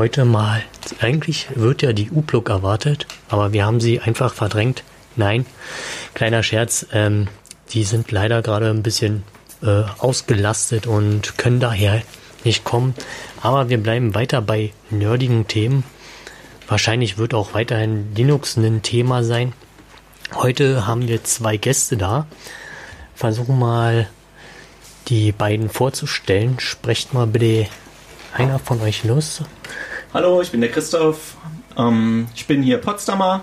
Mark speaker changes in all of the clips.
Speaker 1: heute mal. Eigentlich wird ja die U-Plug erwartet, aber wir haben sie einfach verdrängt. Nein, kleiner Scherz. Ähm, die sind leider gerade ein bisschen äh, ausgelastet und können daher nicht kommen. Aber wir bleiben weiter bei nerdigen Themen. Wahrscheinlich wird auch weiterhin Linux ein Thema sein. Heute haben wir zwei Gäste da. Versuchen mal die beiden vorzustellen. Sprecht mal bitte einer von euch los.
Speaker 2: Hallo, ich bin der Christoph. Ähm, ich bin hier Potsdamer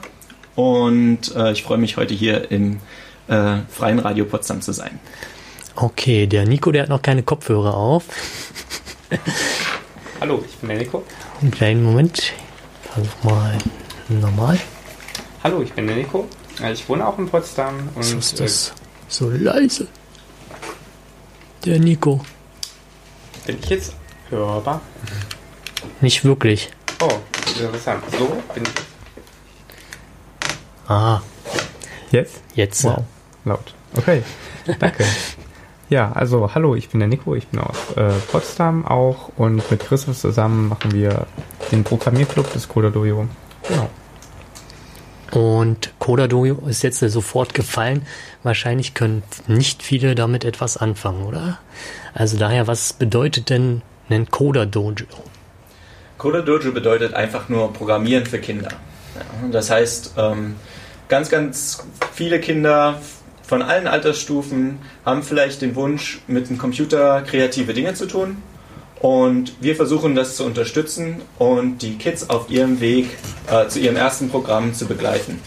Speaker 2: und äh, ich freue mich heute hier im äh, Freien Radio Potsdam zu sein.
Speaker 1: Okay, der Nico, der hat noch keine Kopfhörer auf.
Speaker 3: Hallo, ich bin der Nico.
Speaker 1: Einen kleinen Moment. Versuch mal normal.
Speaker 3: Hallo, ich bin der Nico. Äh, Ich wohne auch in Potsdam und
Speaker 1: So ist das so leise. Der Nico.
Speaker 3: äh, bin ich jetzt hörbar?
Speaker 1: Nicht wirklich.
Speaker 3: Oh, interessant. So bin ich.
Speaker 1: Ah,
Speaker 4: Jetzt?
Speaker 1: jetzt.
Speaker 4: Wow, laut. Okay, danke. ja, also hallo, ich bin der Nico, ich bin aus äh, Potsdam auch und mit Christoph zusammen machen wir den Programmierclub des Codadojo. Genau.
Speaker 1: Und Codadojo ist jetzt sofort gefallen. Wahrscheinlich können nicht viele damit etwas anfangen, oder? Also daher, was bedeutet denn ein Coda-Dojo?
Speaker 2: Coder Dojo bedeutet einfach nur Programmieren für Kinder. Das heißt, ähm, ganz, ganz viele Kinder von allen Altersstufen haben vielleicht den Wunsch, mit dem Computer kreative Dinge zu tun. Und wir versuchen das zu unterstützen und die Kids auf ihrem Weg äh, zu ihrem ersten Programm zu begleiten.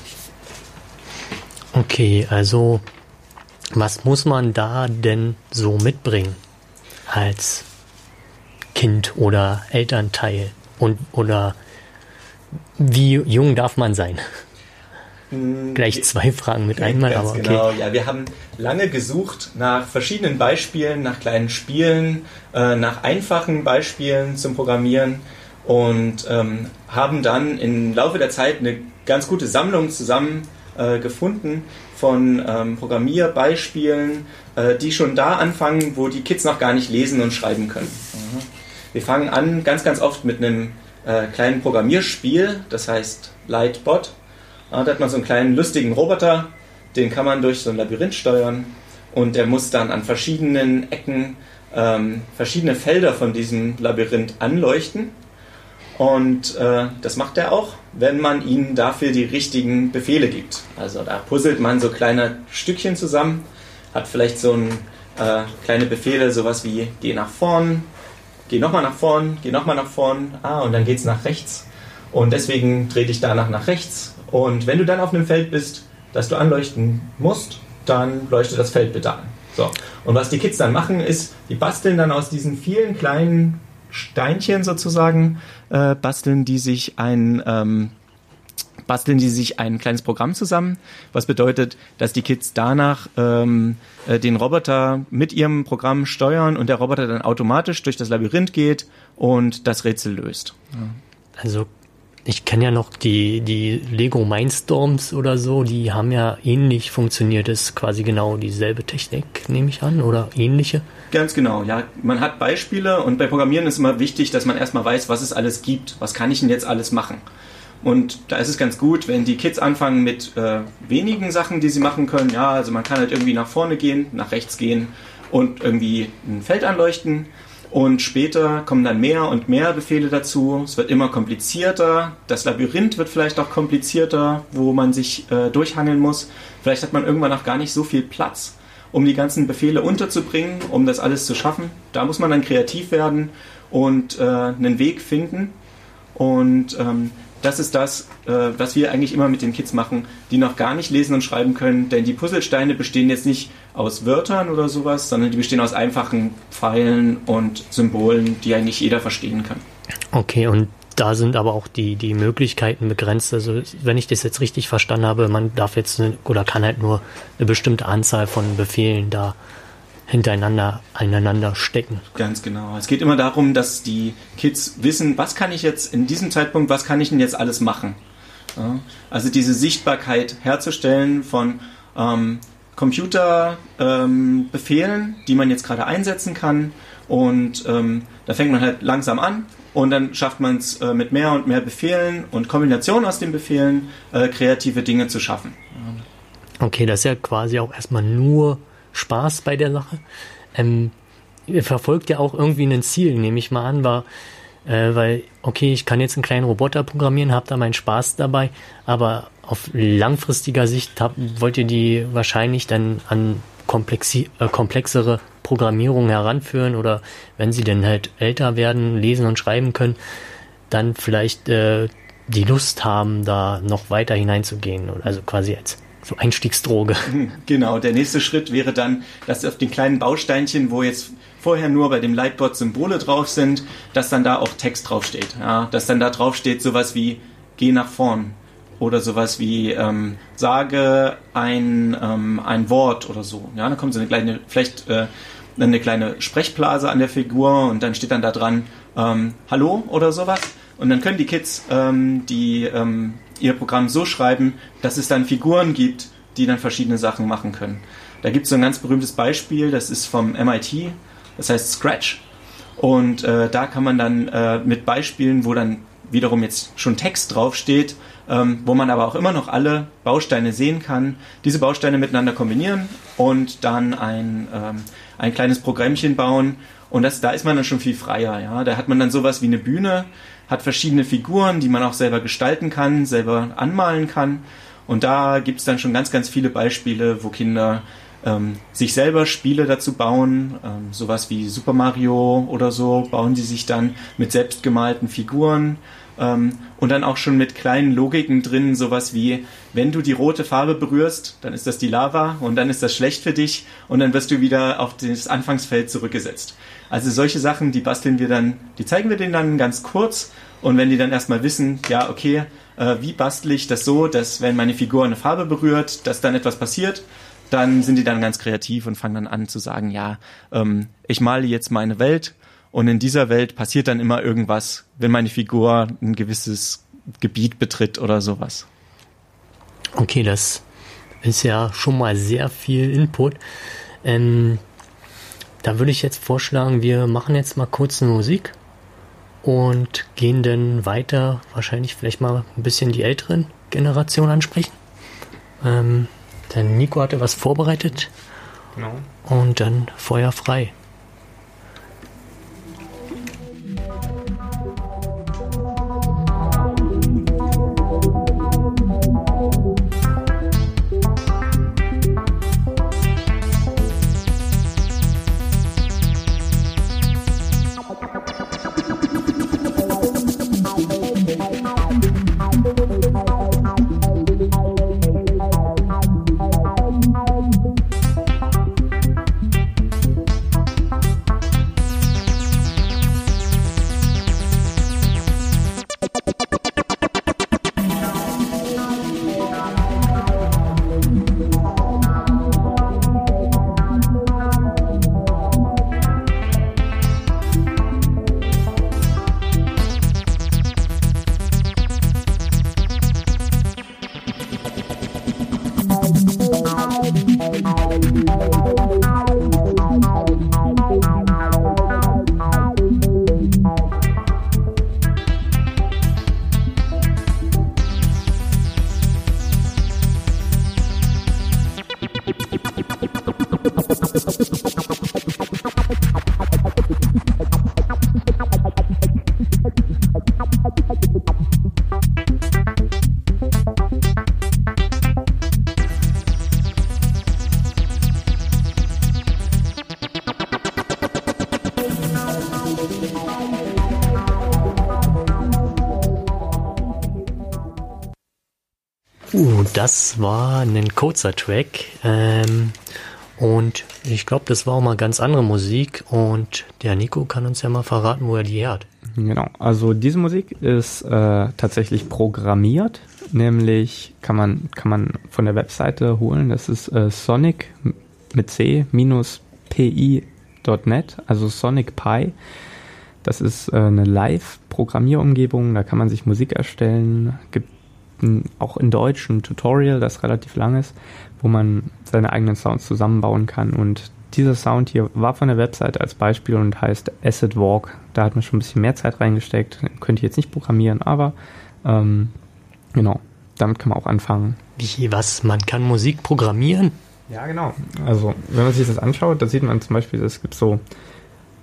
Speaker 1: Okay, also was muss man da denn so mitbringen als Kind oder Elternteil? Und oder wie jung darf man sein? Gleich zwei Fragen mit einmal, aber okay.
Speaker 2: Genau, ja, wir haben lange gesucht nach verschiedenen Beispielen, nach kleinen Spielen, äh, nach einfachen Beispielen zum Programmieren und ähm, haben dann im Laufe der Zeit eine ganz gute Sammlung zusammen äh, gefunden von ähm, Programmierbeispielen, äh, die schon da anfangen, wo die Kids noch gar nicht lesen und schreiben können. Wir fangen an ganz, ganz oft mit einem äh, kleinen Programmierspiel, das heißt Lightbot. Da hat man so einen kleinen lustigen Roboter, den kann man durch so ein Labyrinth steuern und der muss dann an verschiedenen Ecken ähm, verschiedene Felder von diesem Labyrinth anleuchten. Und äh, das macht er auch, wenn man ihnen dafür die richtigen Befehle gibt. Also da puzzelt man so kleine Stückchen zusammen, hat vielleicht so ein, äh, kleine Befehle, sowas wie geh nach vorn, geh nochmal nach vorn, geh nochmal nach vorn, ah, und dann geht's nach rechts. Und deswegen dreh dich danach nach rechts. Und wenn du dann auf einem Feld bist, das du anleuchten musst, dann leuchte das Feld bitte an. So. Und was die Kids dann machen, ist, die basteln dann aus diesen vielen kleinen Steinchen sozusagen, äh, basteln die sich ein, ähm, basteln die sich ein kleines Programm zusammen, was bedeutet, dass die Kids danach ähm, äh, den Roboter mit ihrem Programm steuern und der Roboter dann automatisch durch das Labyrinth geht und das Rätsel löst.
Speaker 1: Also ich kenne ja noch die, die Lego Mindstorms oder so, die haben ja ähnlich funktioniert. Das ist quasi genau dieselbe Technik, nehme ich an, oder ähnliche.
Speaker 2: Ganz genau, ja. Man hat Beispiele und bei Programmieren ist immer wichtig, dass man erstmal weiß, was es alles gibt. Was kann ich denn jetzt alles machen? Und da ist es ganz gut, wenn die Kids anfangen mit äh, wenigen Sachen, die sie machen können. Ja, also man kann halt irgendwie nach vorne gehen, nach rechts gehen und irgendwie ein Feld anleuchten. Und später kommen dann mehr und mehr Befehle dazu. Es wird immer komplizierter. Das Labyrinth wird vielleicht auch komplizierter, wo man sich äh, durchhangeln muss. Vielleicht hat man irgendwann auch gar nicht so viel Platz, um die ganzen Befehle unterzubringen, um das alles zu schaffen. Da muss man dann kreativ werden und äh, einen Weg finden. Und ähm, das ist das, äh, was wir eigentlich immer mit den Kids machen, die noch gar nicht lesen und schreiben können. Denn die Puzzlesteine bestehen jetzt nicht aus Wörtern oder sowas, sondern die bestehen aus einfachen Pfeilen und Symbolen, die eigentlich jeder verstehen kann.
Speaker 1: Okay, und da sind aber auch die, die Möglichkeiten begrenzt. Also wenn ich das jetzt richtig verstanden habe, man darf jetzt oder kann halt nur eine bestimmte Anzahl von Befehlen da hintereinander aneinander stecken.
Speaker 2: Ganz genau. Es geht immer darum, dass die Kids wissen, was kann ich jetzt in diesem Zeitpunkt, was kann ich denn jetzt alles machen? Also diese Sichtbarkeit herzustellen von ähm, Computerbefehlen, ähm, die man jetzt gerade einsetzen kann. Und ähm, da fängt man halt langsam an und dann schafft man es äh, mit mehr und mehr Befehlen und Kombinationen aus den Befehlen äh, kreative Dinge zu schaffen.
Speaker 1: Okay, das ist ja quasi auch erstmal nur Spaß bei der Sache. Ähm, verfolgt ja auch irgendwie ein Ziel, nehme ich mal an, war, äh, weil, okay, ich kann jetzt einen kleinen Roboter programmieren, habe da meinen Spaß dabei, aber auf langfristiger Sicht hab, wollt ihr die wahrscheinlich dann an komplexi äh, komplexere Programmierung heranführen oder wenn sie denn halt älter werden, lesen und schreiben können, dann vielleicht äh, die Lust haben, da noch weiter hineinzugehen. Also quasi als so Einstiegsdroge.
Speaker 2: Genau, der nächste Schritt wäre dann, dass auf den kleinen Bausteinchen, wo jetzt vorher nur bei dem Lightbot Symbole drauf sind, dass dann da auch Text draufsteht. Ja, dass dann da draufsteht sowas wie geh nach vorn oder sowas wie ähm, sage ein, ähm, ein Wort oder so. Ja, dann kommt so eine kleine, vielleicht äh, eine kleine Sprechblase an der Figur und dann steht dann da dran ähm, Hallo oder sowas. Und dann können die Kids ähm, die ähm, ihr Programm so schreiben, dass es dann Figuren gibt, die dann verschiedene Sachen machen können. Da gibt es so ein ganz berühmtes Beispiel, das ist vom MIT, das heißt Scratch. Und äh, da kann man dann äh, mit Beispielen, wo dann wiederum jetzt schon Text draufsteht, ähm, wo man aber auch immer noch alle Bausteine sehen kann, diese Bausteine miteinander kombinieren und dann ein, ähm, ein kleines Programmchen bauen. Und das, da ist man dann schon viel freier. Ja? Da hat man dann sowas wie eine Bühne, hat verschiedene Figuren, die man auch selber gestalten kann, selber anmalen kann. Und da gibt es dann schon ganz, ganz viele Beispiele, wo Kinder ähm, sich selber Spiele dazu bauen, ähm, sowas wie Super Mario oder so, bauen sie sich dann mit selbstgemalten Figuren ähm, und dann auch schon mit kleinen Logiken drin, sowas wie, wenn du die rote Farbe berührst, dann ist das die Lava und dann ist das schlecht für dich und dann wirst du wieder auf das Anfangsfeld zurückgesetzt. Also solche Sachen, die basteln wir dann, die zeigen wir denen dann ganz kurz und wenn die dann erstmal wissen, ja, okay, äh, wie bastle ich das so, dass wenn meine Figur eine Farbe berührt, dass dann etwas passiert, dann sind die dann ganz kreativ und fangen dann an zu sagen, ja, ähm, ich male jetzt meine Welt und in dieser Welt passiert dann immer irgendwas, wenn meine Figur ein gewisses Gebiet betritt oder sowas.
Speaker 1: Okay, das ist ja schon mal sehr viel Input. Ähm, da würde ich jetzt vorschlagen, wir machen jetzt mal kurz eine Musik und gehen dann weiter, wahrscheinlich vielleicht mal ein bisschen die älteren Generationen ansprechen. Ähm, denn Nico hatte was vorbereitet. Genau. Und dann Feuer frei. Das war ein kurzer Track. Ähm, und ich glaube, das war auch mal ganz andere Musik. Und der Nico kann uns ja mal verraten, wo er die her hat.
Speaker 4: Genau, also diese Musik ist äh, tatsächlich programmiert. Nämlich kann man, kann man von der Webseite holen. Das ist äh, Sonic mit C minus pi.net, also Sonic Pi. Das ist äh, eine Live-Programmierumgebung, da kann man sich Musik erstellen. Gibt auch in Deutsch ein Tutorial, das relativ lang ist, wo man seine eigenen Sounds zusammenbauen kann. Und dieser Sound hier war von der Website als Beispiel und heißt Acid Walk. Da hat man schon ein bisschen mehr Zeit reingesteckt. Könnte ich jetzt nicht programmieren, aber ähm, genau, damit kann man auch anfangen.
Speaker 1: Wie, was? Man kann Musik programmieren?
Speaker 4: Ja, genau. Also, wenn man sich das anschaut, da sieht man zum Beispiel, es gibt so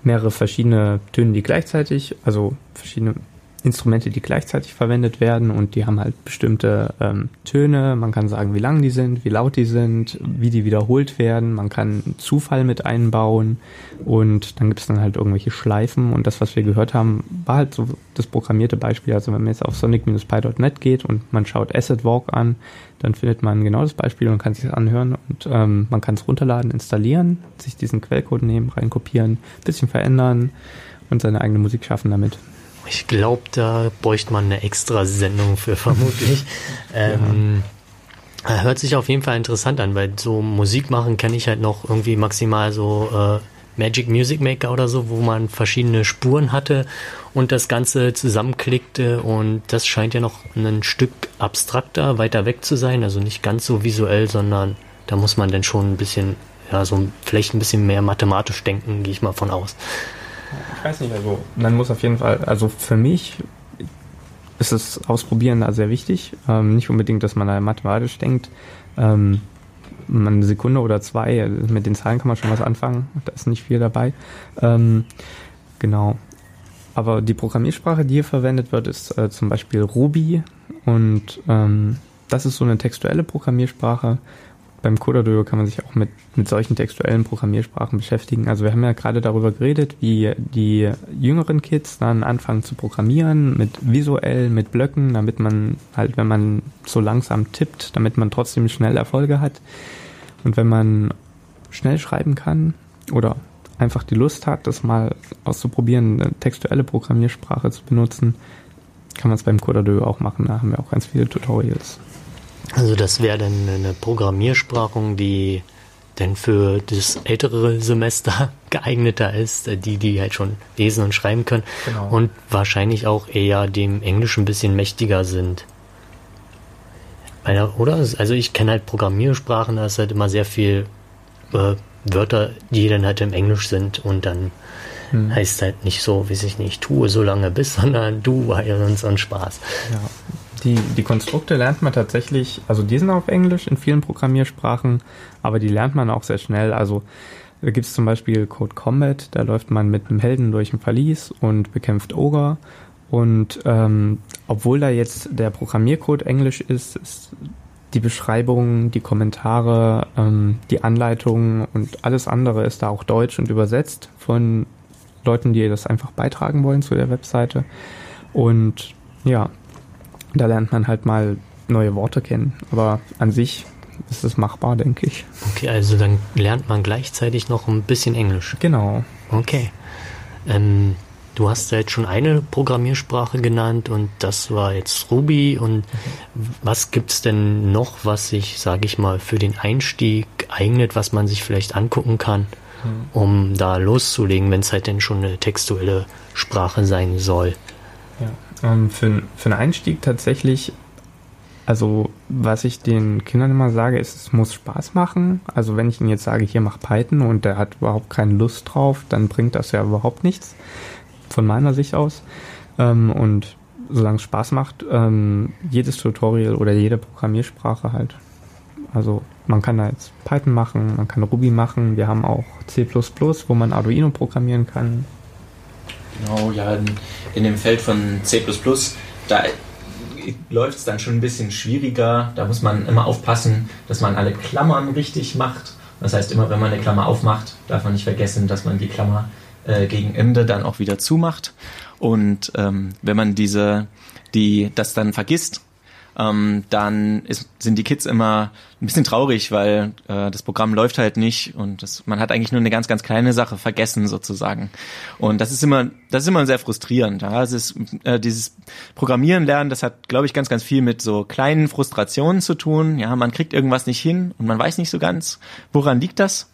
Speaker 4: mehrere verschiedene Töne, die gleichzeitig, also verschiedene Instrumente, die gleichzeitig verwendet werden und die haben halt bestimmte ähm, Töne. Man kann sagen, wie lang die sind, wie laut die sind, wie die wiederholt werden. Man kann Zufall mit einbauen und dann gibt es dann halt irgendwelche Schleifen und das, was wir gehört haben, war halt so das programmierte Beispiel. Also wenn man jetzt auf sonic-pi.net geht und man schaut Asset Walk an, dann findet man genau das Beispiel und kann sich das anhören und ähm, man kann es runterladen, installieren, sich diesen Quellcode nehmen, reinkopieren, bisschen verändern und seine eigene Musik schaffen damit.
Speaker 1: Ich glaube, da bräuchte man eine extra Sendung für vermutlich. ähm, ja. Hört sich auf jeden Fall interessant an, weil so Musik machen kenne ich halt noch irgendwie maximal so äh, Magic Music Maker oder so, wo man verschiedene Spuren hatte und das Ganze zusammenklickte und das scheint ja noch ein Stück abstrakter, weiter weg zu sein, also nicht ganz so visuell, sondern da muss man dann schon ein bisschen, ja, so vielleicht ein bisschen mehr mathematisch denken, gehe ich mal von aus.
Speaker 4: Ich weiß nicht, also man muss auf jeden Fall, also für mich ist das Ausprobieren da sehr wichtig. Ähm, nicht unbedingt, dass man da mathematisch denkt. Ähm, eine Sekunde oder zwei, mit den Zahlen kann man schon was anfangen. Da ist nicht viel dabei. Ähm, genau. Aber die Programmiersprache, die hier verwendet wird, ist äh, zum Beispiel Ruby und ähm, das ist so eine textuelle Programmiersprache beim Coder kann man sich auch mit, mit solchen textuellen Programmiersprachen beschäftigen. Also wir haben ja gerade darüber geredet, wie die jüngeren Kids dann anfangen zu programmieren mit visuell, mit Blöcken, damit man halt, wenn man so langsam tippt, damit man trotzdem schnell Erfolge hat. Und wenn man schnell schreiben kann oder einfach die Lust hat, das mal auszuprobieren, eine textuelle Programmiersprache zu benutzen, kann man es beim Coder auch machen. Da haben wir auch ganz viele Tutorials.
Speaker 1: Also das wäre dann eine Programmiersprache, die denn für das ältere Semester geeigneter ist, äh, die, die halt schon lesen und schreiben können genau. und wahrscheinlich auch eher dem Englisch ein bisschen mächtiger sind. Oder? Also ich kenne halt Programmiersprachen, da ist halt immer sehr viel äh, Wörter, die dann halt im Englisch sind und dann hm. heißt halt nicht so, wie sich nicht, tue so lange bis, sondern du heil uns und Spaß.
Speaker 4: Ja, die, die Konstrukte lernt man tatsächlich, also die sind auf Englisch in vielen Programmiersprachen, aber die lernt man auch sehr schnell. Also gibt es zum Beispiel Code Combat, da läuft man mit einem Helden durch ein Verlies und bekämpft Ogre. Und ähm, obwohl da jetzt der Programmiercode Englisch ist, ist die Beschreibung, die Kommentare, ähm, die Anleitungen und alles andere ist da auch deutsch und übersetzt von Leuten, die das einfach beitragen wollen zu der Webseite. Und ja, da lernt man halt mal neue Worte kennen. Aber an sich ist es machbar, denke ich.
Speaker 1: Okay, also dann lernt man gleichzeitig noch ein bisschen Englisch.
Speaker 4: Genau.
Speaker 1: Okay. Ähm, du hast ja jetzt schon eine Programmiersprache genannt und das war jetzt Ruby. Und was gibt es denn noch, was sich, sage ich mal, für den Einstieg eignet, was man sich vielleicht angucken kann, hm. um da loszulegen, wenn es halt denn schon eine textuelle Sprache sein soll?
Speaker 4: Ja. Ähm, für, für einen Einstieg tatsächlich, also was ich den Kindern immer sage, ist, es muss Spaß machen. Also wenn ich ihnen jetzt sage, hier mach Python und der hat überhaupt keine Lust drauf, dann bringt das ja überhaupt nichts, von meiner Sicht aus. Ähm, und solange es Spaß macht, ähm, jedes Tutorial oder jede Programmiersprache halt. Also man kann da jetzt Python machen, man kann Ruby machen, wir haben auch C++, wo man Arduino programmieren kann.
Speaker 2: Genau, ja, in, in dem Feld von C, da läuft es dann schon ein bisschen schwieriger. Da muss man immer aufpassen, dass man alle Klammern richtig macht. Das heißt, immer wenn man eine Klammer aufmacht, darf man nicht vergessen, dass man die Klammer äh, gegen Ende dann auch wieder zumacht. Und ähm, wenn man diese, die, das dann vergisst, ähm, dann ist, sind die Kids immer ein bisschen traurig, weil äh, das Programm läuft halt nicht und das, man hat eigentlich nur eine ganz, ganz kleine Sache vergessen sozusagen. Und das ist immer, das ist immer sehr frustrierend. Ja? Es ist, äh, dieses Programmieren lernen, das hat, glaube ich, ganz, ganz viel mit so kleinen Frustrationen zu tun. Ja, man kriegt irgendwas nicht hin und man weiß nicht so ganz, woran liegt das.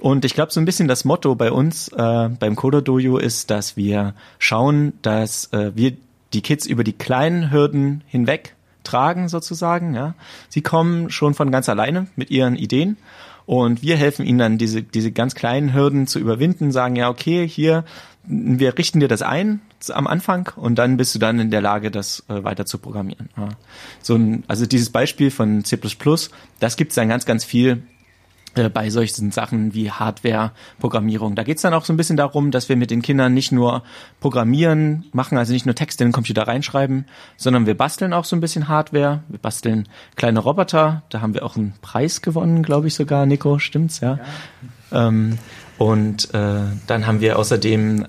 Speaker 2: Und ich glaube, so ein bisschen das Motto bei uns äh, beim Coder Dojo ist, dass wir schauen, dass äh, wir die Kids über die kleinen Hürden hinweg tragen sozusagen. Ja, sie kommen schon von ganz alleine mit ihren Ideen und wir helfen ihnen dann diese diese ganz kleinen Hürden zu überwinden. Sagen ja, okay, hier wir richten dir das ein am Anfang und dann bist du dann in der Lage, das äh, weiter zu programmieren. Ja. So ein, also dieses Beispiel von C++, das gibt es dann ganz, ganz viel bei solchen Sachen wie Hardware-Programmierung. Da geht's dann auch so ein bisschen darum, dass wir mit den Kindern nicht nur programmieren machen, also nicht nur Texte in den Computer reinschreiben, sondern wir basteln auch so ein bisschen Hardware. Wir basteln kleine Roboter. Da haben wir auch einen Preis gewonnen, glaube ich sogar. Nico, stimmt's? Ja. ja. Ähm, und äh, dann haben wir außerdem äh,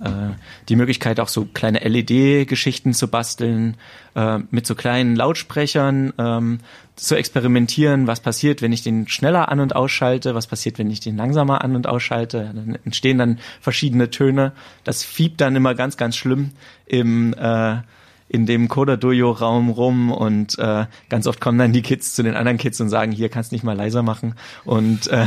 Speaker 2: die Möglichkeit, auch so kleine LED-Geschichten zu basteln, äh, mit so kleinen Lautsprechern ähm, zu experimentieren, was passiert, wenn ich den schneller an- und ausschalte, was passiert, wenn ich den langsamer an- und ausschalte. Dann entstehen dann verschiedene Töne. Das fiebt dann immer ganz, ganz schlimm im äh, in dem Coda Dojo Raum rum und äh, ganz oft kommen dann die Kids zu den anderen Kids und sagen, hier kannst du nicht mal leiser machen und äh,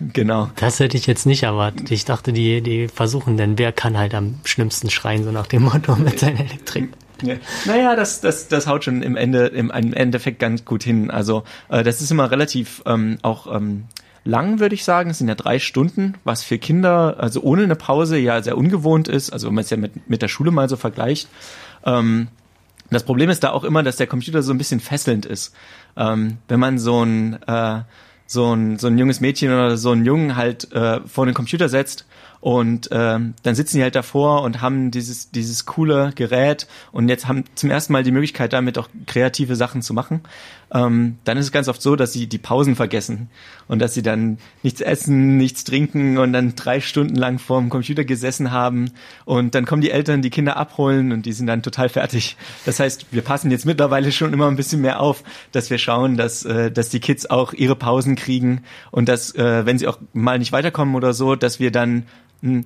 Speaker 2: genau.
Speaker 1: Das hätte ich jetzt nicht erwartet. Ich dachte, die, die versuchen denn, wer kann halt am schlimmsten schreien, so nach dem Motto mit seiner Elektrik.
Speaker 2: Ja. Naja, das, das, das haut schon im Ende, im, im Endeffekt ganz gut hin. Also äh, das ist immer relativ ähm, auch ähm, lang, würde ich sagen. Es sind ja drei Stunden, was für Kinder, also ohne eine Pause, ja sehr ungewohnt ist. Also wenn man es ja mit, mit der Schule mal so vergleicht. Ähm, das Problem ist da auch immer, dass der Computer so ein bisschen fesselnd ist. Ähm, wenn man so ein, äh, so ein so ein junges Mädchen oder so einen Jungen halt äh, vor den Computer setzt und ähm, dann sitzen die halt davor und haben dieses, dieses coole Gerät und jetzt haben zum ersten Mal die Möglichkeit, damit auch kreative Sachen zu machen. Ähm, dann ist es ganz oft so, dass sie die Pausen vergessen und dass sie dann nichts essen, nichts trinken und dann drei Stunden lang vorm Computer gesessen haben und dann kommen die Eltern die Kinder abholen und die sind dann total fertig. Das heißt, wir passen jetzt mittlerweile schon immer ein bisschen mehr auf, dass wir schauen, dass, äh, dass die Kids auch ihre Pausen kriegen und dass, äh, wenn sie auch mal nicht weiterkommen oder so, dass wir dann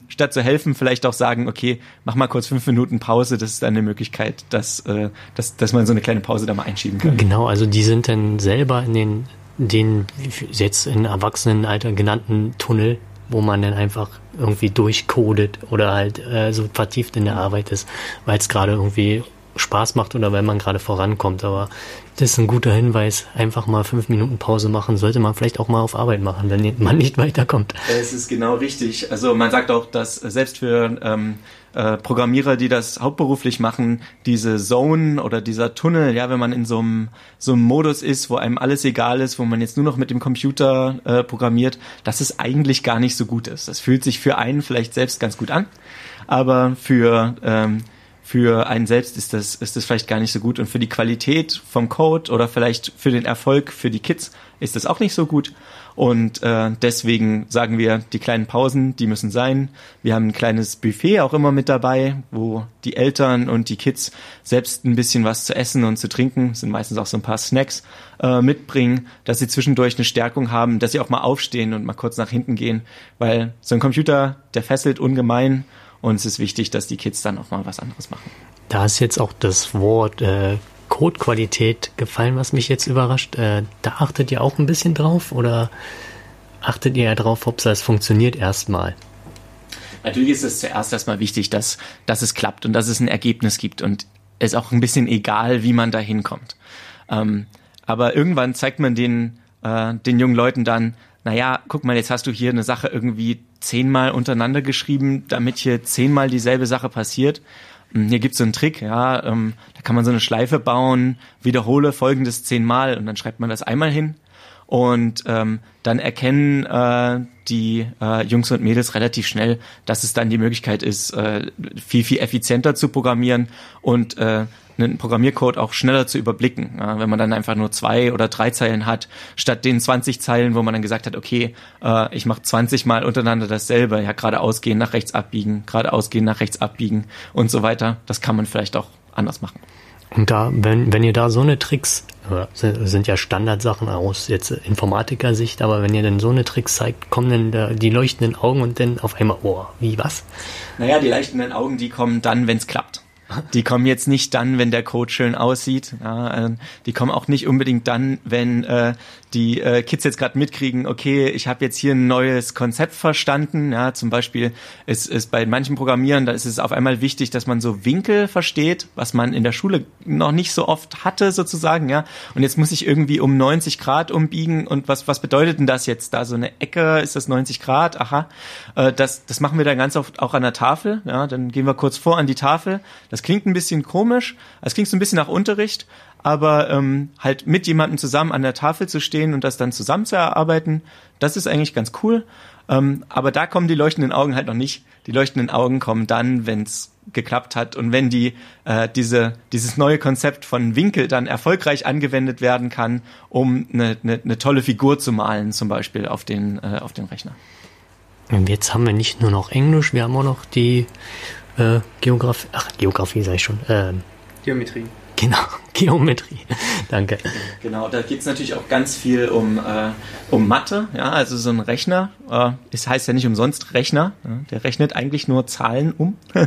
Speaker 2: statt zu helfen, vielleicht auch sagen, okay, mach mal kurz fünf Minuten Pause, das ist dann eine Möglichkeit, dass, äh, dass, dass man so eine kleine Pause da mal einschieben kann.
Speaker 1: Genau, also die sind dann selber in den, den jetzt in Erwachsenenalter genannten Tunnel, wo man dann einfach irgendwie durchcodet oder halt äh, so vertieft in der Arbeit ist, weil es gerade irgendwie Spaß macht oder weil man gerade vorankommt. Aber das ist ein guter Hinweis. Einfach mal fünf Minuten Pause machen. Sollte man vielleicht auch mal auf Arbeit machen, wenn man nicht weiterkommt.
Speaker 2: Es ist genau richtig. Also man sagt auch, dass selbst für ähm, äh, Programmierer, die das hauptberuflich machen, diese Zone oder dieser Tunnel, ja, wenn man in so einem so einem Modus ist, wo einem alles egal ist, wo man jetzt nur noch mit dem Computer äh, programmiert, dass es eigentlich gar nicht so gut ist. Das fühlt sich für einen vielleicht selbst ganz gut an, aber für ähm, für einen selbst ist das, ist das vielleicht gar nicht so gut. Und für die Qualität vom Code oder vielleicht für den Erfolg für die Kids ist das auch nicht so gut. Und äh, deswegen sagen wir, die kleinen Pausen, die müssen sein. Wir haben ein kleines Buffet auch immer mit dabei, wo die Eltern und die Kids selbst ein bisschen was zu essen und zu trinken, sind meistens auch so ein paar Snacks, äh, mitbringen, dass sie zwischendurch eine Stärkung haben, dass sie auch mal aufstehen und mal kurz nach hinten gehen. Weil so ein Computer, der fesselt ungemein und es ist wichtig, dass die Kids dann auch mal was anderes machen.
Speaker 1: Da ist jetzt auch das Wort äh, Codequalität gefallen, was mich jetzt überrascht. Äh, da achtet ihr auch ein bisschen drauf oder achtet ihr ja drauf, ob das funktioniert erstmal?
Speaker 2: Natürlich ist es zuerst erstmal wichtig, dass, dass es klappt und dass es ein Ergebnis gibt und es ist auch ein bisschen egal, wie man da hinkommt. Ähm, aber irgendwann zeigt man den, äh, den jungen Leuten dann, naja, guck mal, jetzt hast du hier eine Sache irgendwie zehnmal untereinander geschrieben, damit hier zehnmal dieselbe Sache passiert. Hm, hier gibt's so einen Trick, ja, ähm, da kann man so eine Schleife bauen, wiederhole folgendes zehnmal und dann schreibt man das einmal hin und ähm, dann erkennen äh, die äh, Jungs und Mädels relativ schnell, dass es dann die Möglichkeit ist, äh, viel, viel effizienter zu programmieren und äh, einen Programmiercode auch schneller zu überblicken. Ja, wenn man dann einfach nur zwei oder drei Zeilen hat, statt den 20 Zeilen, wo man dann gesagt hat, okay, äh, ich mache 20 Mal untereinander dasselbe, ja, geradeaus gehen, nach rechts abbiegen, geradeaus gehen, nach rechts abbiegen und so weiter. Das kann man vielleicht auch anders machen.
Speaker 1: Und da, wenn, wenn ihr da so eine Tricks, sind ja Standardsachen aus jetzt Informatiker-Sicht, aber wenn ihr dann so eine Tricks zeigt, kommen dann da die leuchtenden Augen und dann auf einmal, oh, wie was?
Speaker 2: Naja, die leuchtenden Augen, die kommen dann, wenn es klappt. Die kommen jetzt nicht dann, wenn der Code schön aussieht. Ja, äh, die kommen auch nicht unbedingt dann, wenn äh, die äh, Kids jetzt gerade mitkriegen, okay, ich habe jetzt hier ein neues Konzept verstanden. Ja, zum Beispiel ist, ist bei manchen Programmieren, da ist es auf einmal wichtig, dass man so Winkel versteht, was man in der Schule noch nicht so oft hatte sozusagen. Ja, und jetzt muss ich irgendwie um 90 Grad umbiegen und was was bedeutet denn das jetzt? Da so eine Ecke ist das 90 Grad? Aha, äh, das das machen wir dann ganz oft auch an der Tafel. Ja, dann gehen wir kurz vor an die Tafel. Das klingt ein bisschen komisch, es klingt so ein bisschen nach Unterricht, aber ähm, halt mit jemandem zusammen an der Tafel zu stehen und das dann zusammen zu erarbeiten, das ist eigentlich ganz cool. Ähm, aber da kommen die leuchtenden Augen halt noch nicht. Die leuchtenden Augen kommen dann, wenn es geklappt hat und wenn die äh, diese dieses neue Konzept von Winkel dann erfolgreich angewendet werden kann, um eine, eine, eine tolle Figur zu malen, zum Beispiel auf den äh, auf den Rechner.
Speaker 1: Und jetzt haben wir nicht nur noch Englisch, wir haben auch noch die äh, Geografie, ach Geografie sag ich schon, äh,
Speaker 3: Geometrie.
Speaker 1: Genau, Geometrie. Danke.
Speaker 2: Genau, da geht es natürlich auch ganz viel um, äh, um Mathe, ja, also so ein Rechner, äh, es heißt ja nicht umsonst Rechner, ja, der rechnet eigentlich nur Zahlen um.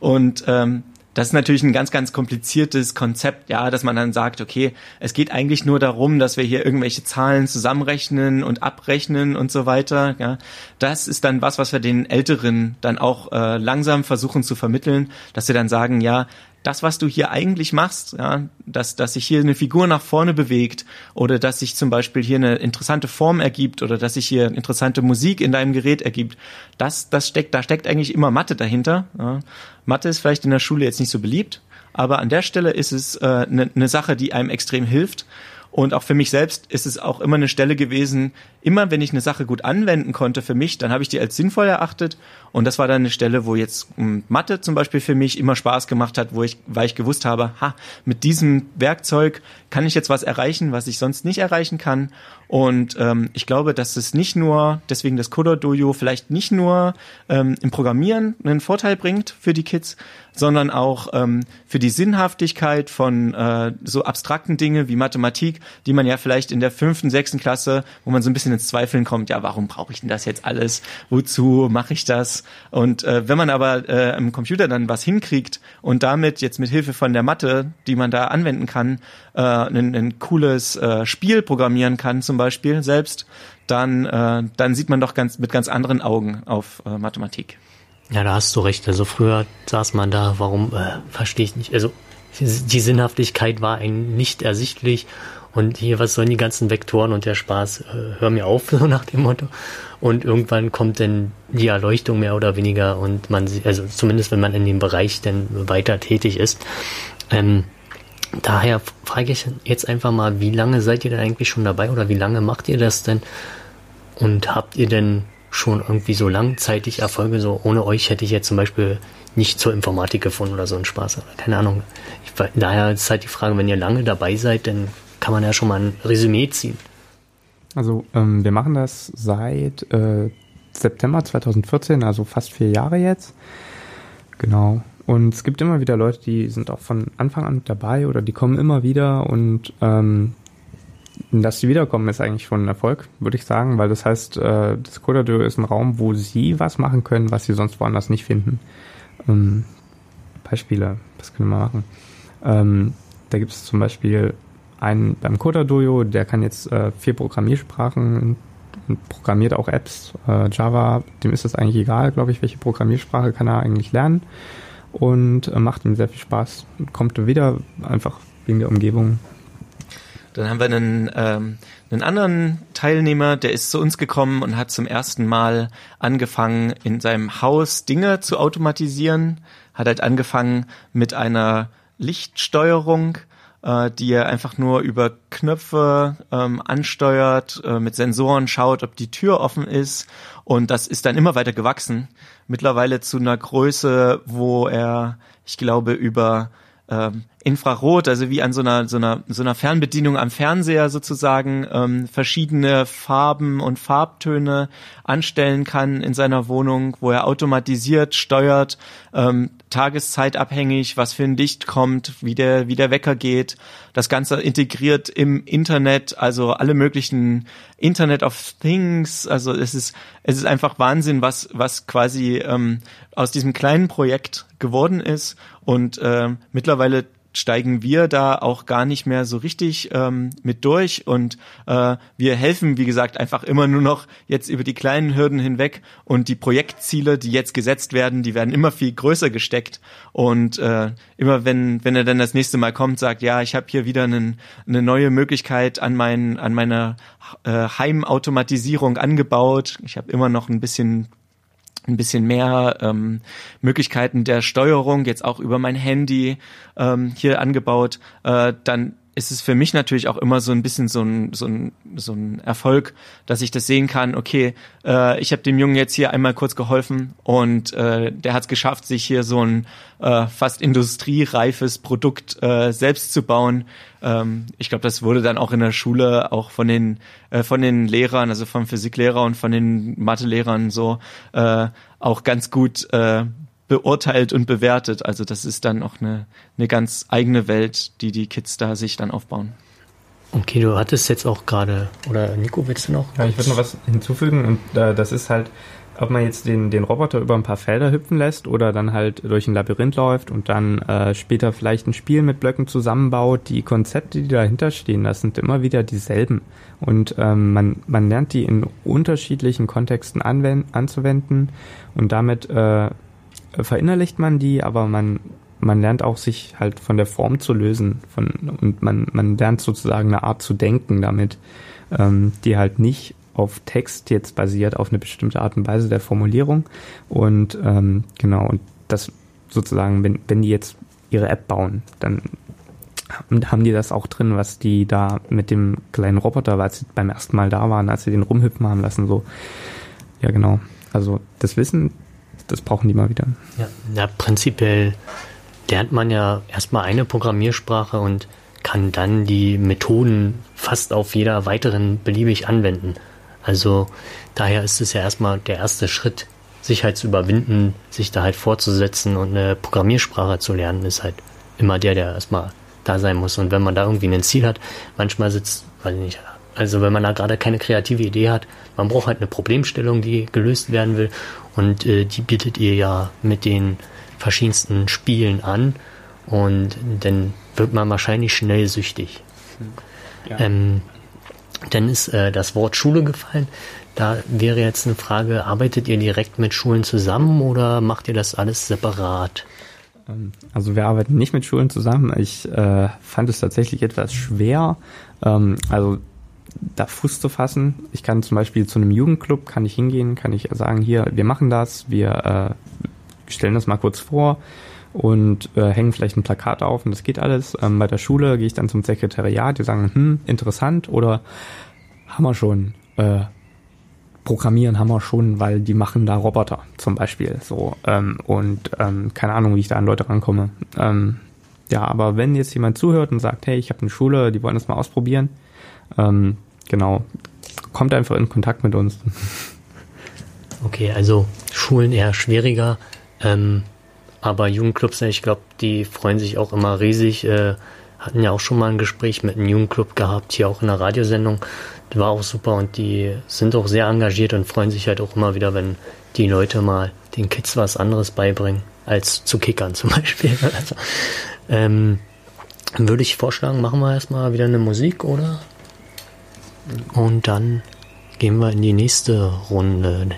Speaker 2: Und ähm, das ist natürlich ein ganz, ganz kompliziertes Konzept, ja, dass man dann sagt, okay, es geht eigentlich nur darum, dass wir hier irgendwelche Zahlen zusammenrechnen und abrechnen und so weiter. Ja. Das ist dann was, was wir den Älteren dann auch äh, langsam versuchen zu vermitteln, dass sie dann sagen, ja, das, was du hier eigentlich machst, ja, dass, dass sich hier eine Figur nach vorne bewegt oder dass sich zum Beispiel hier eine interessante Form ergibt oder dass sich hier interessante Musik in deinem Gerät ergibt, das, das steckt, da steckt eigentlich immer Mathe dahinter. Ja. Mathe ist vielleicht in der Schule jetzt nicht so beliebt, aber an der Stelle ist es eine äh, ne, ne Sache, die einem extrem hilft und auch für mich selbst ist es auch immer eine Stelle gewesen, immer wenn ich eine Sache gut anwenden konnte für mich, dann habe ich die als sinnvoll erachtet. Und das war dann eine Stelle, wo jetzt hm, Mathe zum Beispiel für mich immer Spaß gemacht hat, wo ich, weil ich gewusst habe, ha, mit diesem Werkzeug kann ich jetzt was erreichen, was ich sonst nicht erreichen kann. Und ähm, ich glaube, dass es nicht nur, deswegen das Coder Dojo vielleicht nicht nur ähm, im Programmieren einen Vorteil bringt für die Kids, sondern auch ähm, für die Sinnhaftigkeit von äh, so abstrakten Dinge wie Mathematik, die man ja vielleicht in der fünften, sechsten Klasse, wo man so ein bisschen ins Zweifeln kommt, ja, warum brauche ich denn das jetzt alles? Wozu mache ich das? Und äh, wenn man aber äh, im Computer dann was hinkriegt und damit jetzt mit Hilfe von der Mathe, die man da anwenden kann, äh, ein, ein cooles äh, Spiel programmieren kann, zum Beispiel selbst, dann, äh, dann sieht man doch ganz mit ganz anderen Augen auf äh, Mathematik.
Speaker 1: Ja, da hast du recht. Also früher saß man da, warum, äh, verstehe ich nicht. Also die Sinnhaftigkeit war ein nicht ersichtlich und hier, was sollen die ganzen Vektoren und der Spaß? Äh, hör mir auf, so nach dem Motto. Und irgendwann kommt dann die Erleuchtung mehr oder weniger und man, also zumindest wenn man in dem Bereich dann weiter tätig ist. Ähm, daher frage ich jetzt einfach mal, wie lange seid ihr denn eigentlich schon dabei oder wie lange macht ihr das denn? Und habt ihr denn schon irgendwie so langzeitig Erfolge. So ohne euch hätte ich jetzt zum Beispiel nicht zur Informatik gefunden oder so einen Spaß. Keine Ahnung. Ich, daher ist halt die Frage, wenn ihr lange dabei seid, dann kann man ja schon mal ein Resümee ziehen.
Speaker 4: Also ähm, wir machen das seit äh, September 2014, also fast vier Jahre jetzt. Genau. Und es gibt immer wieder Leute, die sind auch von Anfang an dabei oder die kommen immer wieder und ähm, dass sie wiederkommen, ist eigentlich schon ein Erfolg, würde ich sagen, weil das heißt, äh, das Coder ist ein Raum, wo sie was machen können, was sie sonst woanders nicht finden. Ähm, Beispiele, was können wir machen? Ähm, da gibt es zum Beispiel einen beim Coder der kann jetzt äh, vier Programmiersprachen und programmiert auch Apps. Äh, Java, dem ist das eigentlich egal, glaube ich, welche Programmiersprache kann er eigentlich lernen und äh, macht ihm sehr viel Spaß. Kommt wieder einfach wegen der Umgebung
Speaker 2: dann haben wir einen, ähm, einen anderen Teilnehmer, der ist zu uns gekommen und hat zum ersten Mal angefangen, in seinem Haus Dinge zu automatisieren. Hat halt angefangen mit einer Lichtsteuerung, äh, die er einfach nur über Knöpfe ähm, ansteuert, äh, mit Sensoren schaut, ob die Tür offen ist. Und das ist dann immer weiter gewachsen. Mittlerweile zu einer Größe, wo er, ich glaube, über ähm, Infrarot, also wie an so einer, so einer, so einer Fernbedienung am Fernseher sozusagen ähm, verschiedene Farben und Farbtöne anstellen kann in seiner Wohnung, wo er automatisiert steuert, ähm, tageszeitabhängig, was für ein Licht kommt, wie der, wie der Wecker geht. Das Ganze integriert im Internet, also alle möglichen Internet of Things. Also es ist, es ist einfach Wahnsinn, was, was quasi ähm, aus diesem kleinen Projekt geworden ist. Und äh, mittlerweile steigen wir da auch gar nicht mehr so richtig ähm, mit durch. Und äh, wir helfen, wie gesagt, einfach immer nur noch jetzt über die kleinen Hürden hinweg. Und die Projektziele, die jetzt gesetzt werden, die werden immer viel größer gesteckt. Und äh, immer wenn wenn er dann das nächste Mal kommt, sagt, ja, ich habe hier wieder einen, eine neue Möglichkeit an mein an meiner äh, Heimautomatisierung angebaut. Ich habe immer noch ein bisschen ein bisschen mehr ähm, Möglichkeiten der Steuerung, jetzt auch über mein Handy ähm, hier angebaut, äh, dann ist es für mich natürlich auch immer so ein bisschen so ein, so ein, so ein Erfolg, dass ich das sehen kann, okay, äh, ich habe dem Jungen jetzt hier einmal kurz geholfen und äh, der hat es geschafft, sich hier so ein äh, fast industriereifes Produkt äh, selbst zu bauen. Ähm, ich glaube, das wurde dann auch in der Schule auch von den, äh, von den Lehrern, also vom Physiklehrer und von den Mathelehrern so äh, auch ganz gut äh, beurteilt und bewertet. Also das ist dann auch eine, eine ganz eigene Welt, die die Kids da sich dann aufbauen.
Speaker 1: Okay, du hattest jetzt auch gerade, oder Nico, willst du noch?
Speaker 4: Ja, ich würde noch was hinzufügen und äh, das ist halt, ob man jetzt den, den Roboter über ein paar Felder hüpfen lässt oder dann halt durch ein Labyrinth läuft und dann äh, später vielleicht ein Spiel mit Blöcken zusammenbaut, die Konzepte, die dahinter stehen, das sind immer wieder dieselben. Und ähm, man, man lernt die in unterschiedlichen Kontexten anwenden, anzuwenden und damit äh, verinnerlicht man die, aber man, man lernt auch sich halt von der Form zu lösen von, und man, man lernt sozusagen eine Art zu denken damit, ähm, die halt nicht auf Text jetzt basiert, auf eine bestimmte Art und Weise der Formulierung. Und ähm, genau, und das sozusagen, wenn, wenn die jetzt ihre App bauen, dann haben die das auch drin, was die da mit dem kleinen Roboter, weil sie beim ersten Mal da waren, als sie den rumhüpfen haben lassen, so. Ja, genau. Also das Wissen, das brauchen die mal wieder.
Speaker 1: Ja, ja prinzipiell lernt man ja erstmal eine Programmiersprache und kann dann die Methoden fast auf jeder weiteren beliebig anwenden. Also daher ist es ja erstmal der erste Schritt, sich halt zu überwinden, sich da halt vorzusetzen und eine Programmiersprache zu lernen, ist halt immer der, der erstmal da sein muss. Und wenn man da irgendwie ein Ziel hat, manchmal sitzt, weiß ich nicht, also wenn man da gerade keine kreative Idee hat, man braucht halt eine Problemstellung, die gelöst werden will. Und äh, die bietet ihr ja mit den verschiedensten Spielen an. Und dann wird man wahrscheinlich schnell süchtig. Ja. Ähm, dann ist äh, das Wort Schule gefallen. Da wäre jetzt eine Frage, arbeitet ihr direkt mit Schulen zusammen oder macht ihr das alles separat?
Speaker 4: Ähm, also wir arbeiten nicht mit Schulen zusammen. Ich äh, fand es tatsächlich etwas schwer. Ähm, also da Fuß zu fassen. Ich kann zum Beispiel zu einem Jugendclub, kann ich hingehen, kann ich sagen, hier, wir machen das, wir äh, stellen das mal kurz vor und äh, hängen vielleicht ein Plakat auf und das geht alles. Ähm, bei der Schule gehe ich dann zum Sekretariat, die sagen, hm, interessant oder haben wir schon. Äh, Programmieren haben wir schon, weil die machen da Roboter zum Beispiel so ähm, und ähm, keine Ahnung, wie ich da an Leute rankomme. Ähm, ja, aber wenn jetzt jemand zuhört und sagt, hey, ich habe eine Schule, die wollen das mal ausprobieren, ähm, genau, kommt einfach in Kontakt mit uns.
Speaker 1: Okay, also Schulen eher schwieriger, ähm, aber Jugendclubs, ich glaube, die freuen sich auch immer riesig. Äh, hatten ja auch schon mal ein Gespräch mit einem Jugendclub gehabt, hier auch in der Radiosendung. Das war auch super und die sind auch sehr engagiert und freuen sich halt auch immer wieder, wenn die Leute mal den Kids was anderes beibringen, als zu kickern zum Beispiel. Also, ähm, würde ich vorschlagen, machen wir erstmal wieder eine Musik, oder? Und dann gehen wir in die nächste Runde.